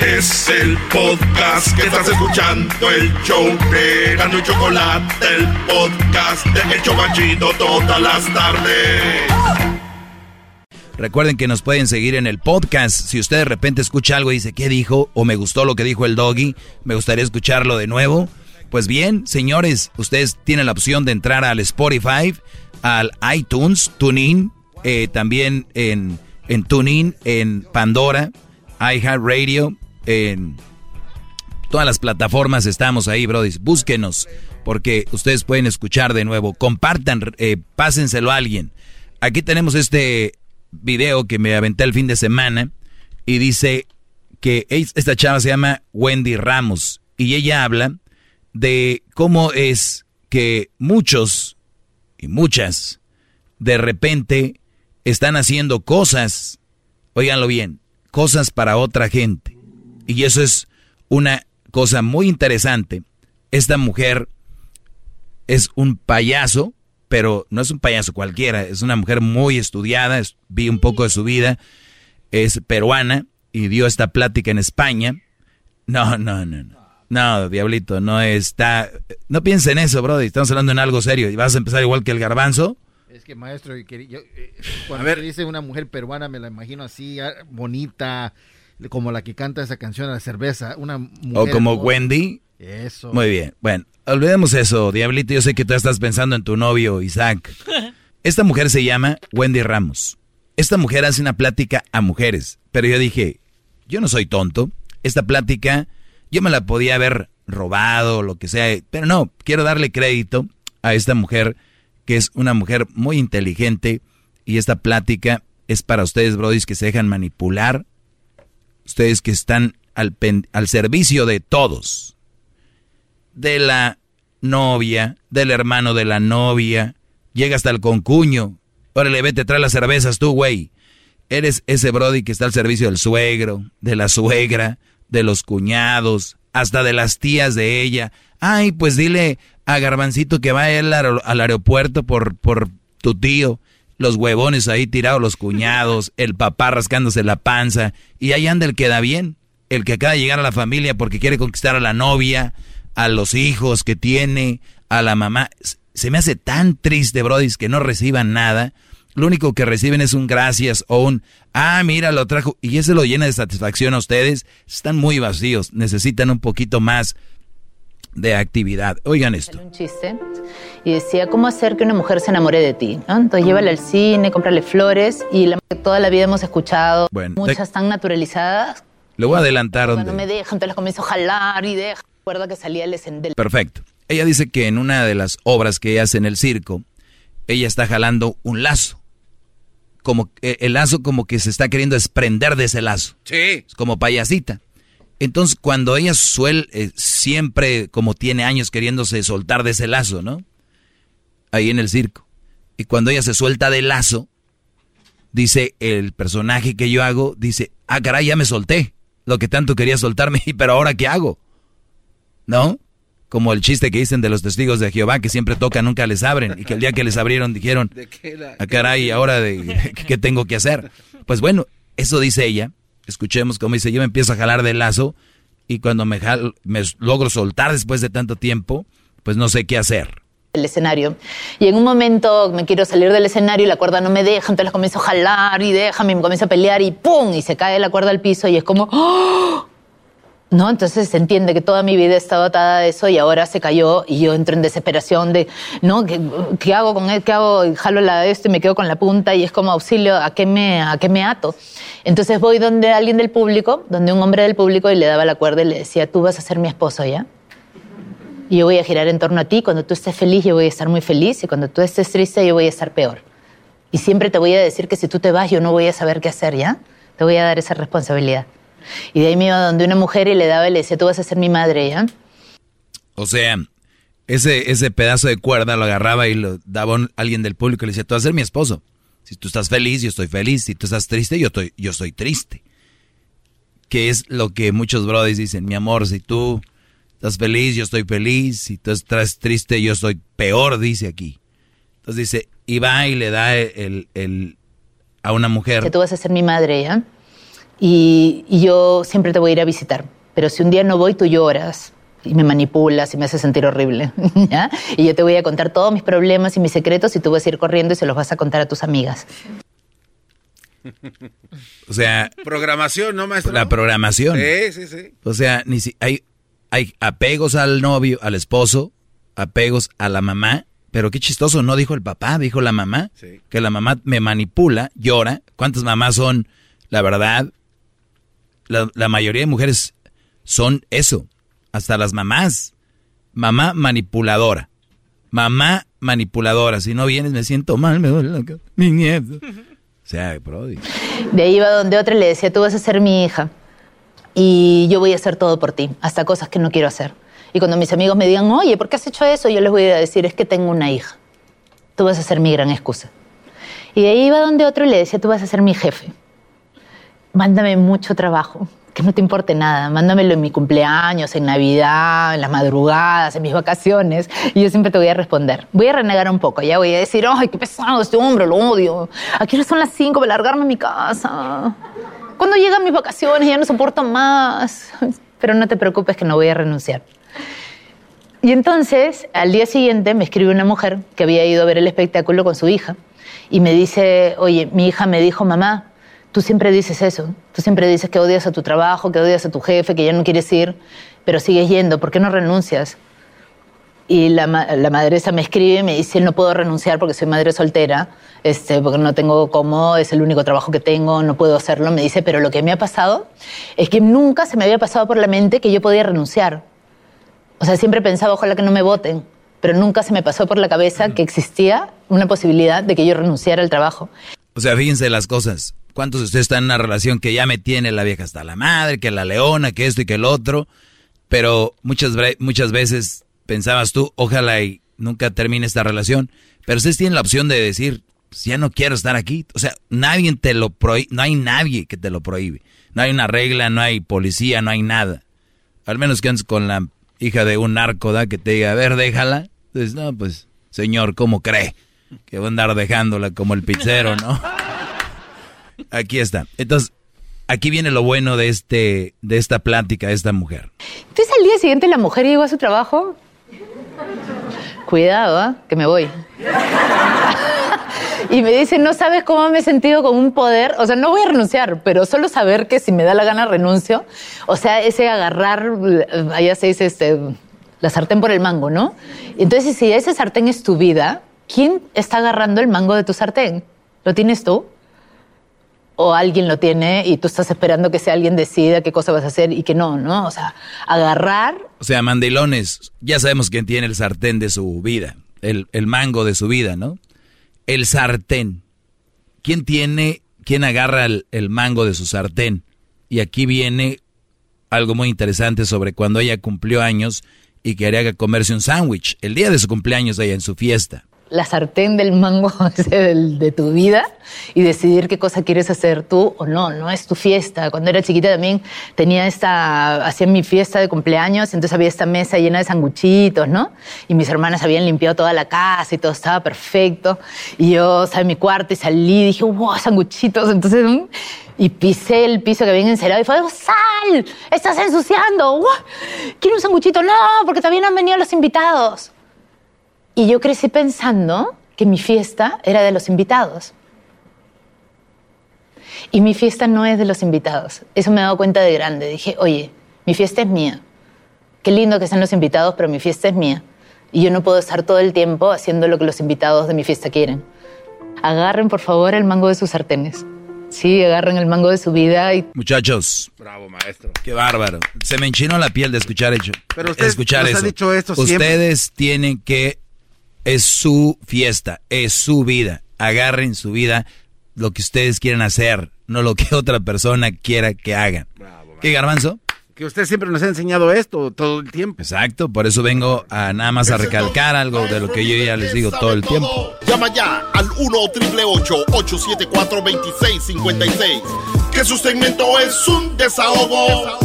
Es el podcast que estás escuchando, el show de Gano y Chocolate, el podcast de Hecho Banchito todas las tardes. Recuerden que nos pueden seguir en el podcast. Si usted de repente escucha algo y dice, ¿qué dijo? O me gustó lo que dijo el doggy, me gustaría escucharlo de nuevo. Pues bien, señores, ustedes tienen la opción de entrar al Spotify, al iTunes, TuneIn, eh, también en, en TuneIn, en Pandora, iHeartRadio, en todas las plataformas estamos ahí, Brody. Búsquenos, porque ustedes pueden escuchar de nuevo. Compartan, eh, pásenselo a alguien. Aquí tenemos este video que me aventé el fin de semana y dice que esta chava se llama Wendy Ramos y ella habla de cómo es que muchos y muchas de repente están haciendo cosas, oiganlo bien, cosas para otra gente. Y eso es una cosa muy interesante. Esta mujer es un payaso, pero no es un payaso cualquiera, es una mujer muy estudiada, vi un poco de su vida, es peruana y dio esta plática en España. No, no, no, no. No, diablito, no está... No piensen en eso, bro, estamos hablando en algo serio. ¿Y vas a empezar igual que el garbanzo? Es que, maestro, yo, eh, cuando a ver. dice una mujer peruana, me la imagino así, ah, bonita, como la que canta esa canción a la cerveza, una mujer... O como Wendy. Eso. Muy bien. Bueno, olvidemos eso, Diablito. Yo sé que tú estás pensando en tu novio, Isaac. *laughs* Esta mujer se llama Wendy Ramos. Esta mujer hace una plática a mujeres. Pero yo dije, yo no soy tonto. Esta plática yo me la podía haber robado, lo que sea. Pero no, quiero darle crédito a esta mujer, que es una mujer muy inteligente. Y esta plática es para ustedes, brodis, que se dejan manipular ustedes que están al, servicio de todos, de la novia, del hermano de la novia, llega hasta el concuño. Órale, vete, trae las cervezas tú, güey. Eres ese Brody que está al servicio del suegro, de la suegra, de los cuñados, hasta de las tías de ella. Ay, pues dile a Garbancito que vaya al aeropuerto por, por tu tío los huevones ahí tirados, los cuñados, el papá rascándose la panza, y ahí anda el que da bien, el que acaba de llegar a la familia porque quiere conquistar a la novia, a los hijos que tiene, a la mamá. Se me hace tan triste, Brody, que no reciban nada. Lo único que reciben es un gracias o un, ah, mira, lo trajo, y ese lo llena de satisfacción a ustedes. Están muy vacíos, necesitan un poquito más de actividad. Oigan esto. Un chiste y decía, ¿cómo hacer que una mujer se enamore de ti? Entonces llévala al cine, cómprale flores y la, toda la vida hemos escuchado muchas tan naturalizadas. Le voy a adelantar. Cuando no me dejan, entonces las comienzo a jalar y deja. Recuerda que salía el escendel. Perfecto. Ella dice que en una de las obras que hace en el circo, ella está jalando un lazo. Como eh, el lazo como que se está queriendo desprender de ese lazo. Sí. como payasita. Entonces, cuando ella suele, eh, siempre como tiene años queriéndose soltar de ese lazo, ¿no? Ahí en el circo. Y cuando ella se suelta del lazo, dice el personaje que yo hago, dice, ah, caray, ya me solté. Lo que tanto quería soltarme, *laughs* pero ahora ¿qué hago? ¿No? Como el chiste que dicen de los testigos de Jehová, que siempre tocan, nunca les abren. Y que el día que les abrieron dijeron, *laughs* ah, caray, *laughs* ahora de, ¿qué tengo que hacer? Pues bueno, eso dice ella escuchemos como dice, yo me empiezo a jalar del lazo y cuando me, me logro soltar después de tanto tiempo, pues no sé qué hacer. El escenario. Y en un momento me quiero salir del escenario y la cuerda no me deja, entonces comienzo a jalar y déjame, me comienzo a pelear y ¡pum! Y se cae la cuerda al piso y es como... ¡Oh! ¿No? Entonces se entiende que toda mi vida he estado atada a eso y ahora se cayó y yo entro en desesperación de, ¿no? ¿Qué, hago con él? ¿Qué hago? Jalo la esto y me quedo con la punta y es como auxilio, ¿a qué me, a qué me ato? Entonces voy donde alguien del público, donde un hombre del público y le daba la cuerda y le decía, tú vas a ser mi esposo, ¿ya? Y yo voy a girar en torno a ti, cuando tú estés feliz yo voy a estar muy feliz y cuando tú estés triste yo voy a estar peor. Y siempre te voy a decir que si tú te vas yo no voy a saber qué hacer, ¿ya? Te voy a dar esa responsabilidad. Y de ahí me iba donde una mujer y le daba y le decía, tú vas a ser mi madre, ¿ya? O sea, ese, ese pedazo de cuerda lo agarraba y lo daba a alguien del público y le decía, tú vas a ser mi esposo. Si tú estás feliz, yo estoy feliz. Si tú estás triste, yo estoy, yo estoy triste. Que es lo que muchos brothers dicen, mi amor, si tú estás feliz, yo estoy feliz. Si tú estás triste, yo estoy peor, dice aquí. Entonces dice, y va y le da el, el a una mujer. Que tú vas a ser mi madre, ¿ya? Y, yo siempre te voy a ir a visitar. Pero si un día no voy, tú lloras y me manipulas y me haces sentir horrible. *laughs* Y yo te voy a contar todos mis problemas y mis secretos y tú vas a ir corriendo y se los vas a contar a tus amigas. O sea... Programación, ¿no, maestro? La programación. Sí, sí, sí. O sea, ni si, hay, hay apegos al novio, al esposo, apegos a la mamá, pero qué chistoso, no dijo el papá, dijo la mamá, que la mamá me manipula, llora. ¿Cuántas mamás son, la verdad, la, mayoría de mujeres son eso, hasta las mamás. Mamá manipuladora. Mamá manipuladora. Si no vienes me siento mal, me duele la Mi nieto. O sea, brody. De ahí iba donde otra le decía, tú vas a ser mi hija. Y yo voy a hacer todo por ti, hasta cosas que no quiero hacer. Y cuando mis amigos me digan, oye, ¿por qué has hecho eso? Yo les voy a decir, es que tengo una hija. Tú vas a ser mi gran excusa. Y de ahí iba donde otro le decía, tú vas a ser mi jefe mándame mucho trabajo, que no te importe nada, mándamelo en mi cumpleaños, en Navidad, en las madrugadas, en mis vacaciones, y yo siempre te voy a responder. Voy a renegar un poco, ya voy a decir, ay, qué pesado este hombre, lo odio. Aquí son las cinco para largarme a mi casa. Cuando llegan mis vacaciones ya no soporto más. Pero no te preocupes que no voy a renunciar. Y entonces, al día siguiente, me escribe una mujer que había ido a ver el espectáculo con su hija y me dice, oye, mi hija me dijo, mamá, Tú siempre dices eso, tú siempre dices que odias a tu trabajo, que odias a tu jefe, que ya no quieres ir, pero sigues yendo, ¿por qué no renuncias? Y la, la madresa me escribe y me dice, no puedo renunciar porque soy madre soltera, este, porque no tengo cómo, es el único trabajo que tengo, no puedo hacerlo. Me dice, pero lo que me ha pasado es que nunca se me había pasado por la mente que yo podía renunciar. O sea, siempre pensaba, ojalá que no me voten, pero nunca se me pasó por la cabeza que existía una posibilidad de que yo renunciara al trabajo. O sea, fíjense las cosas. ¿Cuántos de ustedes están en una relación que ya me tiene la vieja hasta la madre, que la leona, que esto y que el otro? Pero muchas, muchas veces pensabas tú, ojalá y nunca termine esta relación. Pero ustedes tienen la opción de decir, pues ya no quiero estar aquí. O sea, nadie te lo prohíbe, no hay nadie que te lo prohíbe. No hay una regla, no hay policía, no hay nada. Al menos que andes con la hija de un narco, ¿da? Que te diga, a ver, déjala. Entonces, no, pues, señor, ¿cómo cree? Que va a andar dejándola como el pizzero, ¿no? Aquí está. Entonces, aquí viene lo bueno de este, de esta plática de esta mujer. Entonces al día siguiente la mujer llegó a su trabajo. Cuidado, ¿eh? que me voy. *laughs* y me dice, no sabes cómo me he sentido con un poder, o sea, no voy a renunciar, pero solo saber que si me da la gana renuncio, o sea, ese agarrar, allá se dice, este, la sartén por el mango, ¿no? Entonces, si ese sartén es tu vida, ¿quién está agarrando el mango de tu sartén? ¿Lo tienes tú? O alguien lo tiene y tú estás esperando que sea alguien decida qué cosa vas a hacer y que no, ¿no? O sea, agarrar. O sea, mandilones, ya sabemos quién tiene el sartén de su vida, el, mango de su vida, ¿no? El sartén. ¿Quién tiene, quién agarra el, el mango de su sartén? Y aquí viene algo muy interesante sobre cuando ella cumplió años y quería comerse un sándwich, el día de su cumpleaños ella en su fiesta la sartén del mango *laughs* de tu vida y decidir qué cosa quieres hacer tú o no, no es tu fiesta. Cuando era chiquita también tenía esta, hacía mi fiesta de cumpleaños, entonces había esta mesa llena de sanguchitos, ¿no? Y mis hermanas habían limpiado toda la casa y todo estaba perfecto. Y yo de mi cuarto y salí y dije, wow, sanguchitos. Entonces, mm, y pisé el piso que habían encerado y fue, ¡sal! ¡Estás ensuciando! ¿Quiero un sanguchito? No, porque también han venido los invitados. Y yo crecí pensando que mi fiesta era de los invitados. Y mi fiesta no es de los invitados. Eso me he dado cuenta de grande. Dije, oye, Mi fiesta es mía. Qué lindo que sean los invitados, pero mi fiesta es mía. Y yo no puedo estar todo el tiempo haciendo lo que los invitados de mi fiesta quieren. Agarren, por favor, el mango de sus sartenes. Sí, agarren el mango de su vida y... Muchachos. Bravo, maestro. Qué bárbaro. Se me enchinó la piel de escuchar, hecho, Pero usted escuchar nos eso. ha dicho esto siempre. Ustedes tienen que... Es su fiesta, es su vida. Agarren su vida, lo que ustedes quieren hacer, no lo que *laughs* otra persona quiera que hagan. ¿Qué, Garbanzo? Que usted siempre nos ha enseñado esto todo el tiempo. Exacto, por eso vengo a nada más a recalcar algo de lo que yo ya les digo todo el tiempo. Llama ya al 1 874 2656 Que su segmento es un desahogo.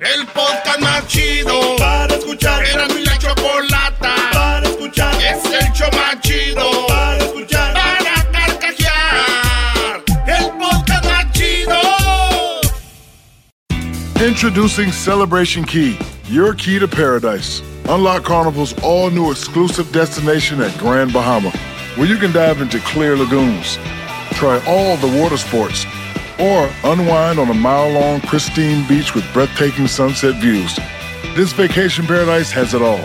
El podcast más chido para escuchar. Era mi la chocolata para escuchar. Es el show más chido para escuchar. Para carcajear. El podcast más chido. Introducing Celebration Key, your key to paradise. Unlock Carnival's all new exclusive destination at Grand Bahama, where you can dive into clear lagoons, try all the water sports, or unwind on a mile long, pristine beach with breathtaking sunset views. This vacation paradise has it all.